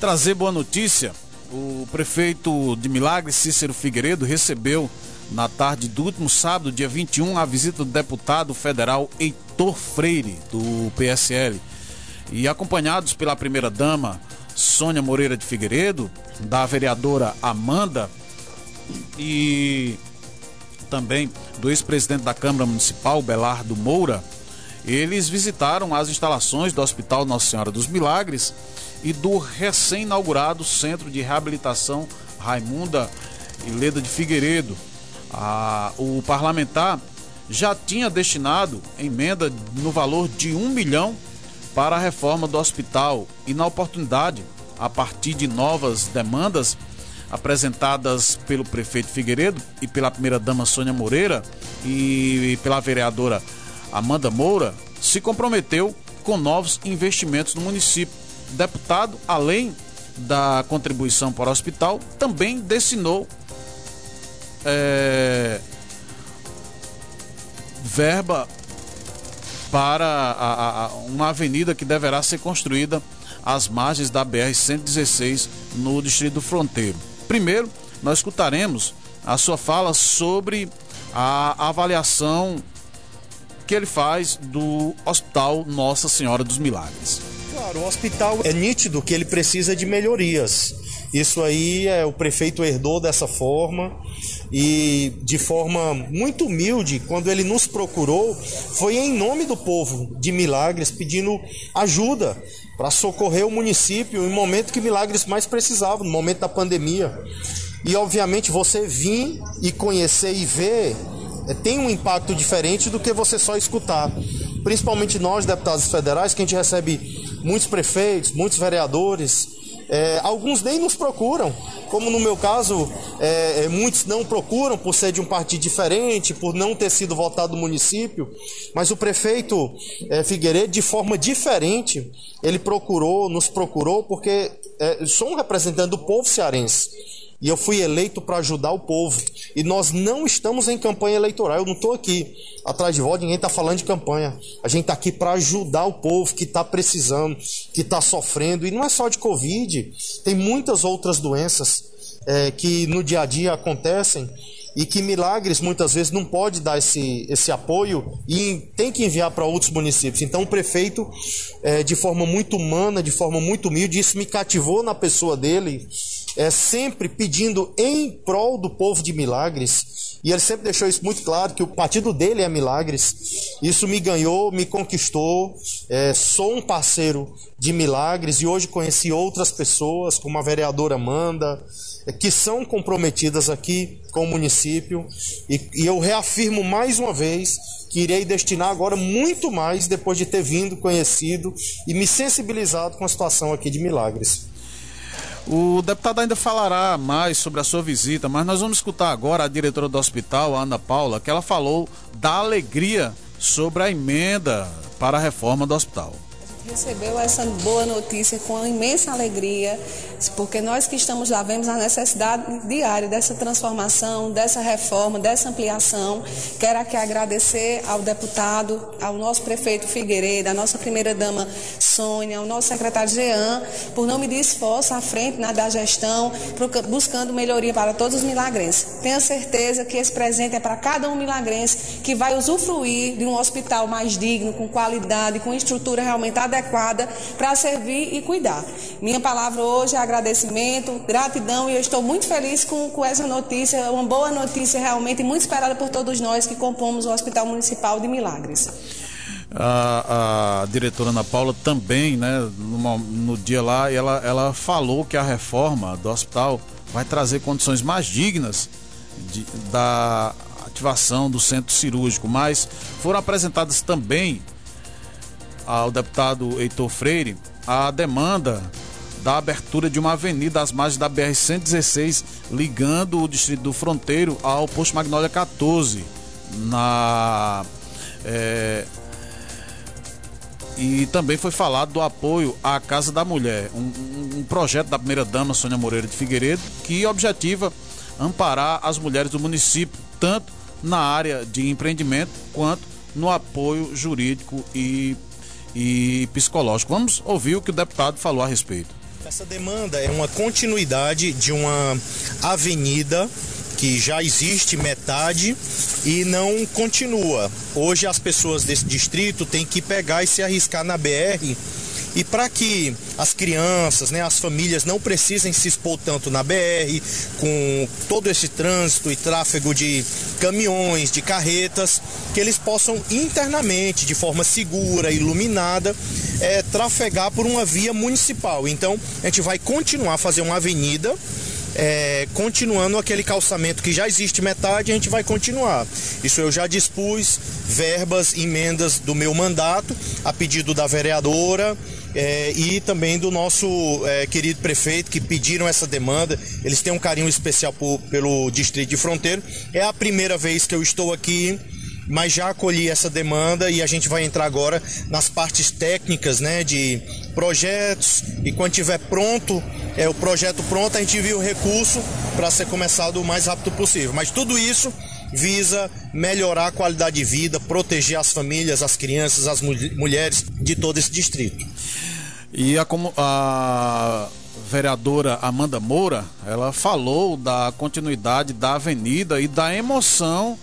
trazer boa notícia. O prefeito de Milagres, Cícero Figueiredo, recebeu na tarde do último sábado, dia 21, a visita do deputado federal Heitor Freire, do PSL. E acompanhados pela primeira-dama Sônia Moreira de Figueiredo, da vereadora Amanda e também do ex-presidente da Câmara Municipal, Belardo Moura, eles visitaram as instalações do Hospital Nossa Senhora dos Milagres e do recém-inaugurado Centro de Reabilitação Raimunda e Leda de Figueiredo, a, o parlamentar já tinha destinado emenda no valor de um milhão para a reforma do hospital e, na oportunidade, a partir de novas demandas apresentadas pelo prefeito Figueiredo e pela primeira-dama Sônia Moreira e pela vereadora Amanda Moura, se comprometeu com novos investimentos no município. Deputado, além da contribuição para o hospital, também destinou é, verba para a, a, uma avenida que deverá ser construída às margens da BR-116 no Distrito Fronteiro. Primeiro, nós escutaremos a sua fala sobre a avaliação que ele faz do Hospital Nossa Senhora dos Milagres. Claro, o hospital é nítido que ele precisa de melhorias. Isso aí é o prefeito herdou dessa forma e de forma muito humilde, quando ele nos procurou, foi em nome do povo de Milagres pedindo ajuda para socorrer o município em momento que Milagres mais precisava, no momento da pandemia. E obviamente você vir e conhecer e ver é, tem um impacto diferente do que você só escutar. Principalmente nós, deputados federais, que a gente recebe muitos prefeitos, muitos vereadores, é, alguns nem nos procuram, como no meu caso, é, é, muitos não procuram por ser de um partido diferente, por não ter sido votado no município, mas o prefeito é, Figueiredo, de forma diferente, ele procurou, nos procurou, porque é, sou um representante do povo cearense. E eu fui eleito para ajudar o povo. E nós não estamos em campanha eleitoral. Eu não estou aqui atrás de voto, ninguém está falando de campanha. A gente está aqui para ajudar o povo que está precisando, que está sofrendo. E não é só de Covid, tem muitas outras doenças é, que no dia a dia acontecem e que Milagres muitas vezes não pode dar esse, esse apoio e tem que enviar para outros municípios. Então o prefeito, é, de forma muito humana, de forma muito humilde, isso me cativou na pessoa dele, é, sempre pedindo em prol do povo de Milagres. E ele sempre deixou isso muito claro, que o partido dele é Milagres. Isso me ganhou, me conquistou. É, sou um parceiro de Milagres e hoje conheci outras pessoas, como a vereadora Amanda, que são comprometidas aqui com o município e, e eu reafirmo mais uma vez que irei destinar agora muito mais depois de ter vindo, conhecido e me sensibilizado com a situação aqui de Milagres. O deputado ainda falará mais sobre a sua visita, mas nós vamos escutar agora a diretora do hospital, a Ana Paula, que ela falou da alegria sobre a emenda para a reforma do hospital recebeu essa boa notícia com imensa alegria, porque nós que estamos lá vemos a necessidade diária dessa transformação, dessa reforma, dessa ampliação. Quero aqui agradecer ao deputado, ao nosso prefeito Figueiredo, à nossa primeira-dama Sônia, ao nosso secretário Jean, por não medir esforço à frente na, da gestão, buscando melhoria para todos os milagrenses. Tenho certeza que esse presente é para cada um milagrense que vai usufruir de um hospital mais digno, com qualidade, com estrutura realmente adequada adequada para servir e cuidar. Minha palavra hoje é agradecimento, gratidão e eu estou muito feliz com, com essa notícia, uma boa notícia realmente muito esperada por todos nós que compomos o Hospital Municipal de Milagres. A, a, diretora Ana Paula também, né, no, no dia lá, ela, ela falou que a reforma do hospital vai trazer condições mais dignas de, da ativação do centro cirúrgico, mas foram apresentadas também ao deputado Heitor Freire a demanda da abertura de uma avenida às margens da BR-116, ligando o distrito do Fronteiro ao posto Magnólia 14, na. É, e também foi falado do apoio à Casa da Mulher, um, um, projeto da primeira-dama Sônia Moreira de Figueiredo, que objetiva amparar as mulheres do município, tanto na área de empreendimento quanto no apoio jurídico e e psicológico. Vamos ouvir o que o deputado falou a respeito. Essa demanda é uma continuidade de uma avenida que já existe metade e não continua. Hoje as pessoas desse distrito têm que pegar e se arriscar na BR e para que as crianças, né, as famílias não precisem se expor tanto na BR, com todo esse trânsito e tráfego de caminhões, de carretas, que eles possam internamente, de forma segura, iluminada, é, trafegar por uma via municipal. Então, a gente vai continuar a fazer uma avenida é, continuando aquele calçamento que já existe metade, a gente vai continuar. Isso eu já dispus verbas, emendas do meu mandato, a pedido da vereadora. É, e também do nosso é, querido prefeito que pediram essa demanda. Eles têm um carinho especial por, pelo distrito de Fronteiro. É a primeira vez que eu estou aqui mas já acolhi essa demanda e a gente vai entrar agora nas partes técnicas, né, de projetos e quando tiver pronto, é o projeto pronto, a gente envia o recurso para ser começado o mais rápido possível. Mas tudo isso visa melhorar a qualidade de vida, proteger as famílias, as crianças, as mulheres de todo esse distrito. E a, a vereadora Amanda Moura, ela falou da continuidade da avenida e da emoção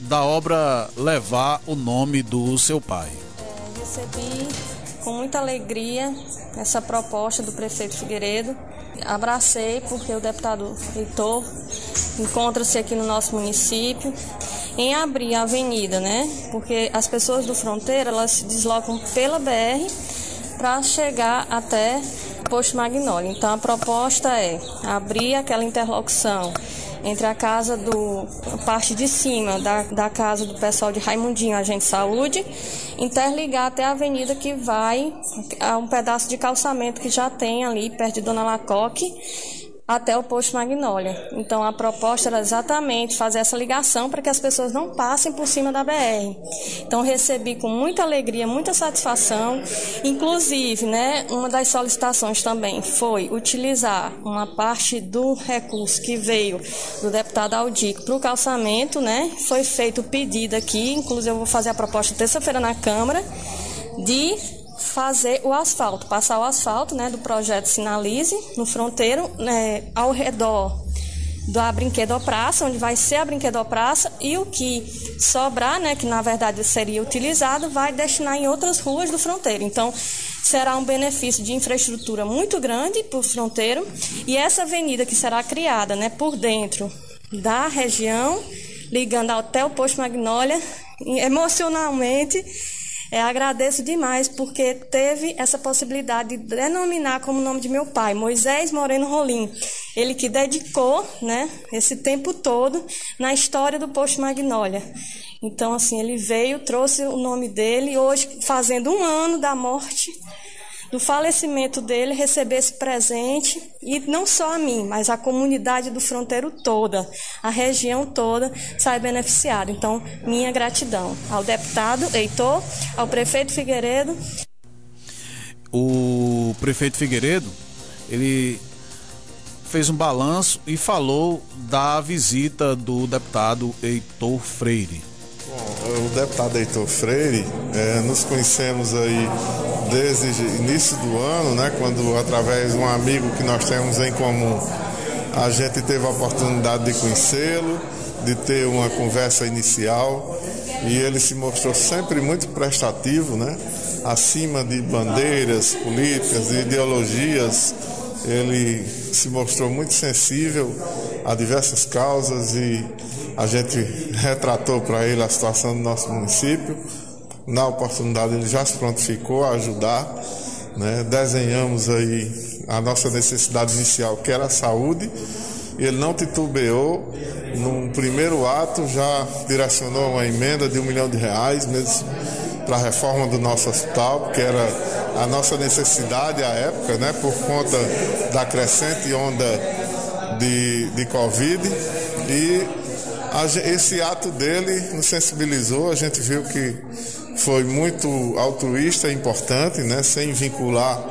da obra levar o nome do seu pai? É, recebi com muita alegria essa proposta do prefeito Figueiredo. Abracei porque o deputado Heitor encontra-se aqui no nosso município em abrir a avenida, né? Porque as pessoas do Fronteira elas se deslocam pela BR para chegar até Posto Magnólia. Então a proposta é abrir aquela interlocução entre a casa do a parte de cima da, da casa do pessoal de Raimundinho, agente de saúde, interligar até a avenida que vai a um pedaço de calçamento que já tem ali perto de Dona Lacoque até o posto Magnólia. Então a proposta era exatamente fazer essa ligação para que as pessoas não passem por cima da BR. Então recebi com muita alegria, muita satisfação. Inclusive, né, uma das solicitações também foi utilizar uma parte do recurso que veio do deputado Aldico para o calçamento, né? Foi feito o pedido aqui, inclusive eu vou fazer a proposta terça-feira na Câmara de fazer o asfalto, passar o asfalto né, do projeto Sinalize no fronteiro né, ao redor da brinquedopraça, onde vai ser a brinquedopraça, e o que sobrar, né, que na verdade seria utilizado, vai destinar em outras ruas do fronteiro. Então, será um benefício de infraestrutura muito grande para o fronteiro, e essa avenida que será criada né, por dentro da região, ligando até o posto Magnólia, emocionalmente é, agradeço demais porque teve essa possibilidade de denominar como nome de meu pai, Moisés Moreno Rolim. Ele que dedicou né, esse tempo todo na história do Posto Magnólia. Então, assim, ele veio, trouxe o nome dele, hoje, fazendo um ano da morte, do falecimento dele, receber esse presente e não só a mim, mas a comunidade do fronteiro toda, a região toda sai beneficiada. Então, minha gratidão ao deputado Heitor, ao prefeito Figueiredo. O prefeito Figueiredo, ele fez um balanço e falou da visita do deputado Heitor Freire. Bom, o deputado Heitor Freire, é, nos conhecemos aí desde início do ano, né, quando através de um amigo que nós temos em comum, a gente teve a oportunidade de conhecê-lo, de ter uma conversa inicial e ele se mostrou sempre muito prestativo, né, acima de bandeiras políticas e ideologias. Ele se mostrou muito sensível a diversas causas e a gente retratou para ele a situação do nosso município. Na oportunidade ele já se prontificou a ajudar. Né? Desenhamos aí a nossa necessidade inicial, que era a saúde. Ele não titubeou. Num primeiro ato já direcionou uma emenda de um milhão de reais para a reforma do nosso hospital, porque era a nossa necessidade à época, né, por conta da crescente onda de, de Covid. E esse ato dele nos sensibilizou, a gente viu que foi muito altruísta e importante, né, sem vincular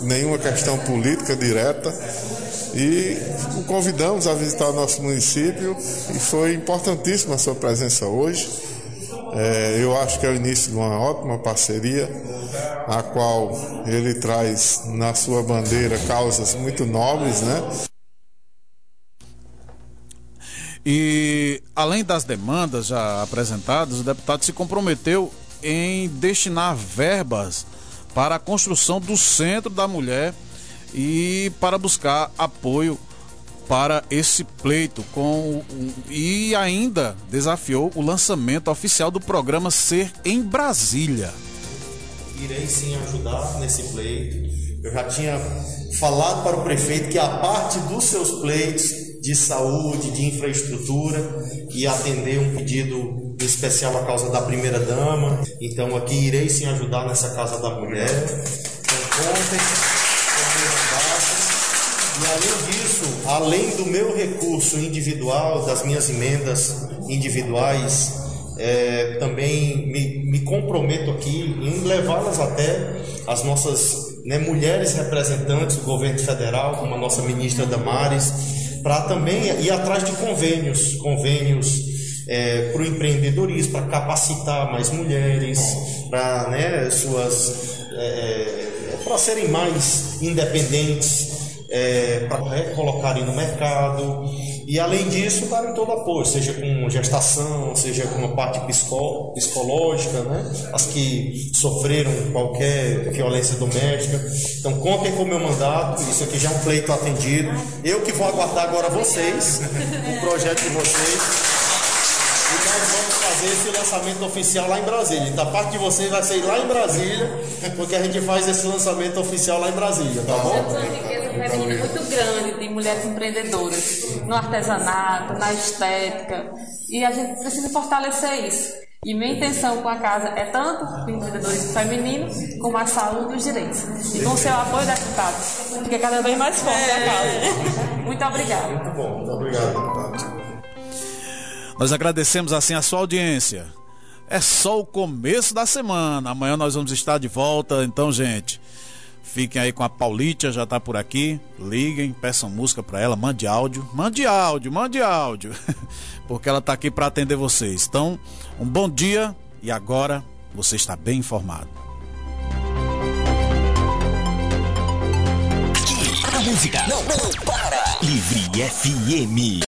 nenhuma questão política direta. E o convidamos a visitar o nosso município e foi importantíssima a sua presença hoje. É, eu acho que é o início de uma ótima parceria, a qual ele traz na sua bandeira causas muito nobres, né? E além das demandas já apresentadas, o deputado se comprometeu em destinar verbas para a construção do Centro da Mulher e para buscar apoio para esse pleito com e ainda desafiou o lançamento oficial do programa Ser em Brasília. Irei sim ajudar nesse pleito. Eu já tinha falado para o prefeito que a parte dos seus pleitos de saúde, de infraestrutura e atender um pedido especial à causa da primeira dama. Então aqui irei sim ajudar nessa casa da mulher. Então contem e além disso, além do meu recurso individual, das minhas emendas individuais, é, também me, me, comprometo aqui em levá-las até as nossas né, mulheres representantes do governo federal, como a nossa ministra Damares, para também ir atrás de convênios, convênios é, para o empreendedorismo, para capacitar mais mulheres, para né, suas é, é para serem mais independentes é, para recolocarem no mercado e além disso darem todo apoio, seja com gestação, seja com uma parte psicológica, né? as que sofreram qualquer violência doméstica. Então contem com o meu mandato, isso aqui já é um pleito atendido. Eu que vou aguardar agora vocês, o projeto de vocês. E nós vamos fazer esse lançamento oficial lá em Brasília. Então a parte de vocês vai ser lá em Brasília, porque a gente faz esse lançamento oficial lá em Brasília, tá bom? Feminina muito grande de mulheres empreendedoras no artesanato, na estética. E a gente precisa fortalecer isso. E minha intenção com a casa é tanto o empreendedorismo feminino como a saúde e os direitos. E com o seu apoio, deputado, fica cada vez mais forte é. a casa. Muito obrigada. Muito bom, muito obrigado, deputado. Nós agradecemos assim a sua audiência. É só o começo da semana. Amanhã nós vamos estar de volta. Então, gente, Fiquem aí com a Paulitia, já tá por aqui. Liguem, peçam música para ela, mande áudio, mande áudio, mande áudio, porque ela tá aqui para atender vocês. Então, um bom dia e agora você está bem informado. A música não, não para. Livre FM.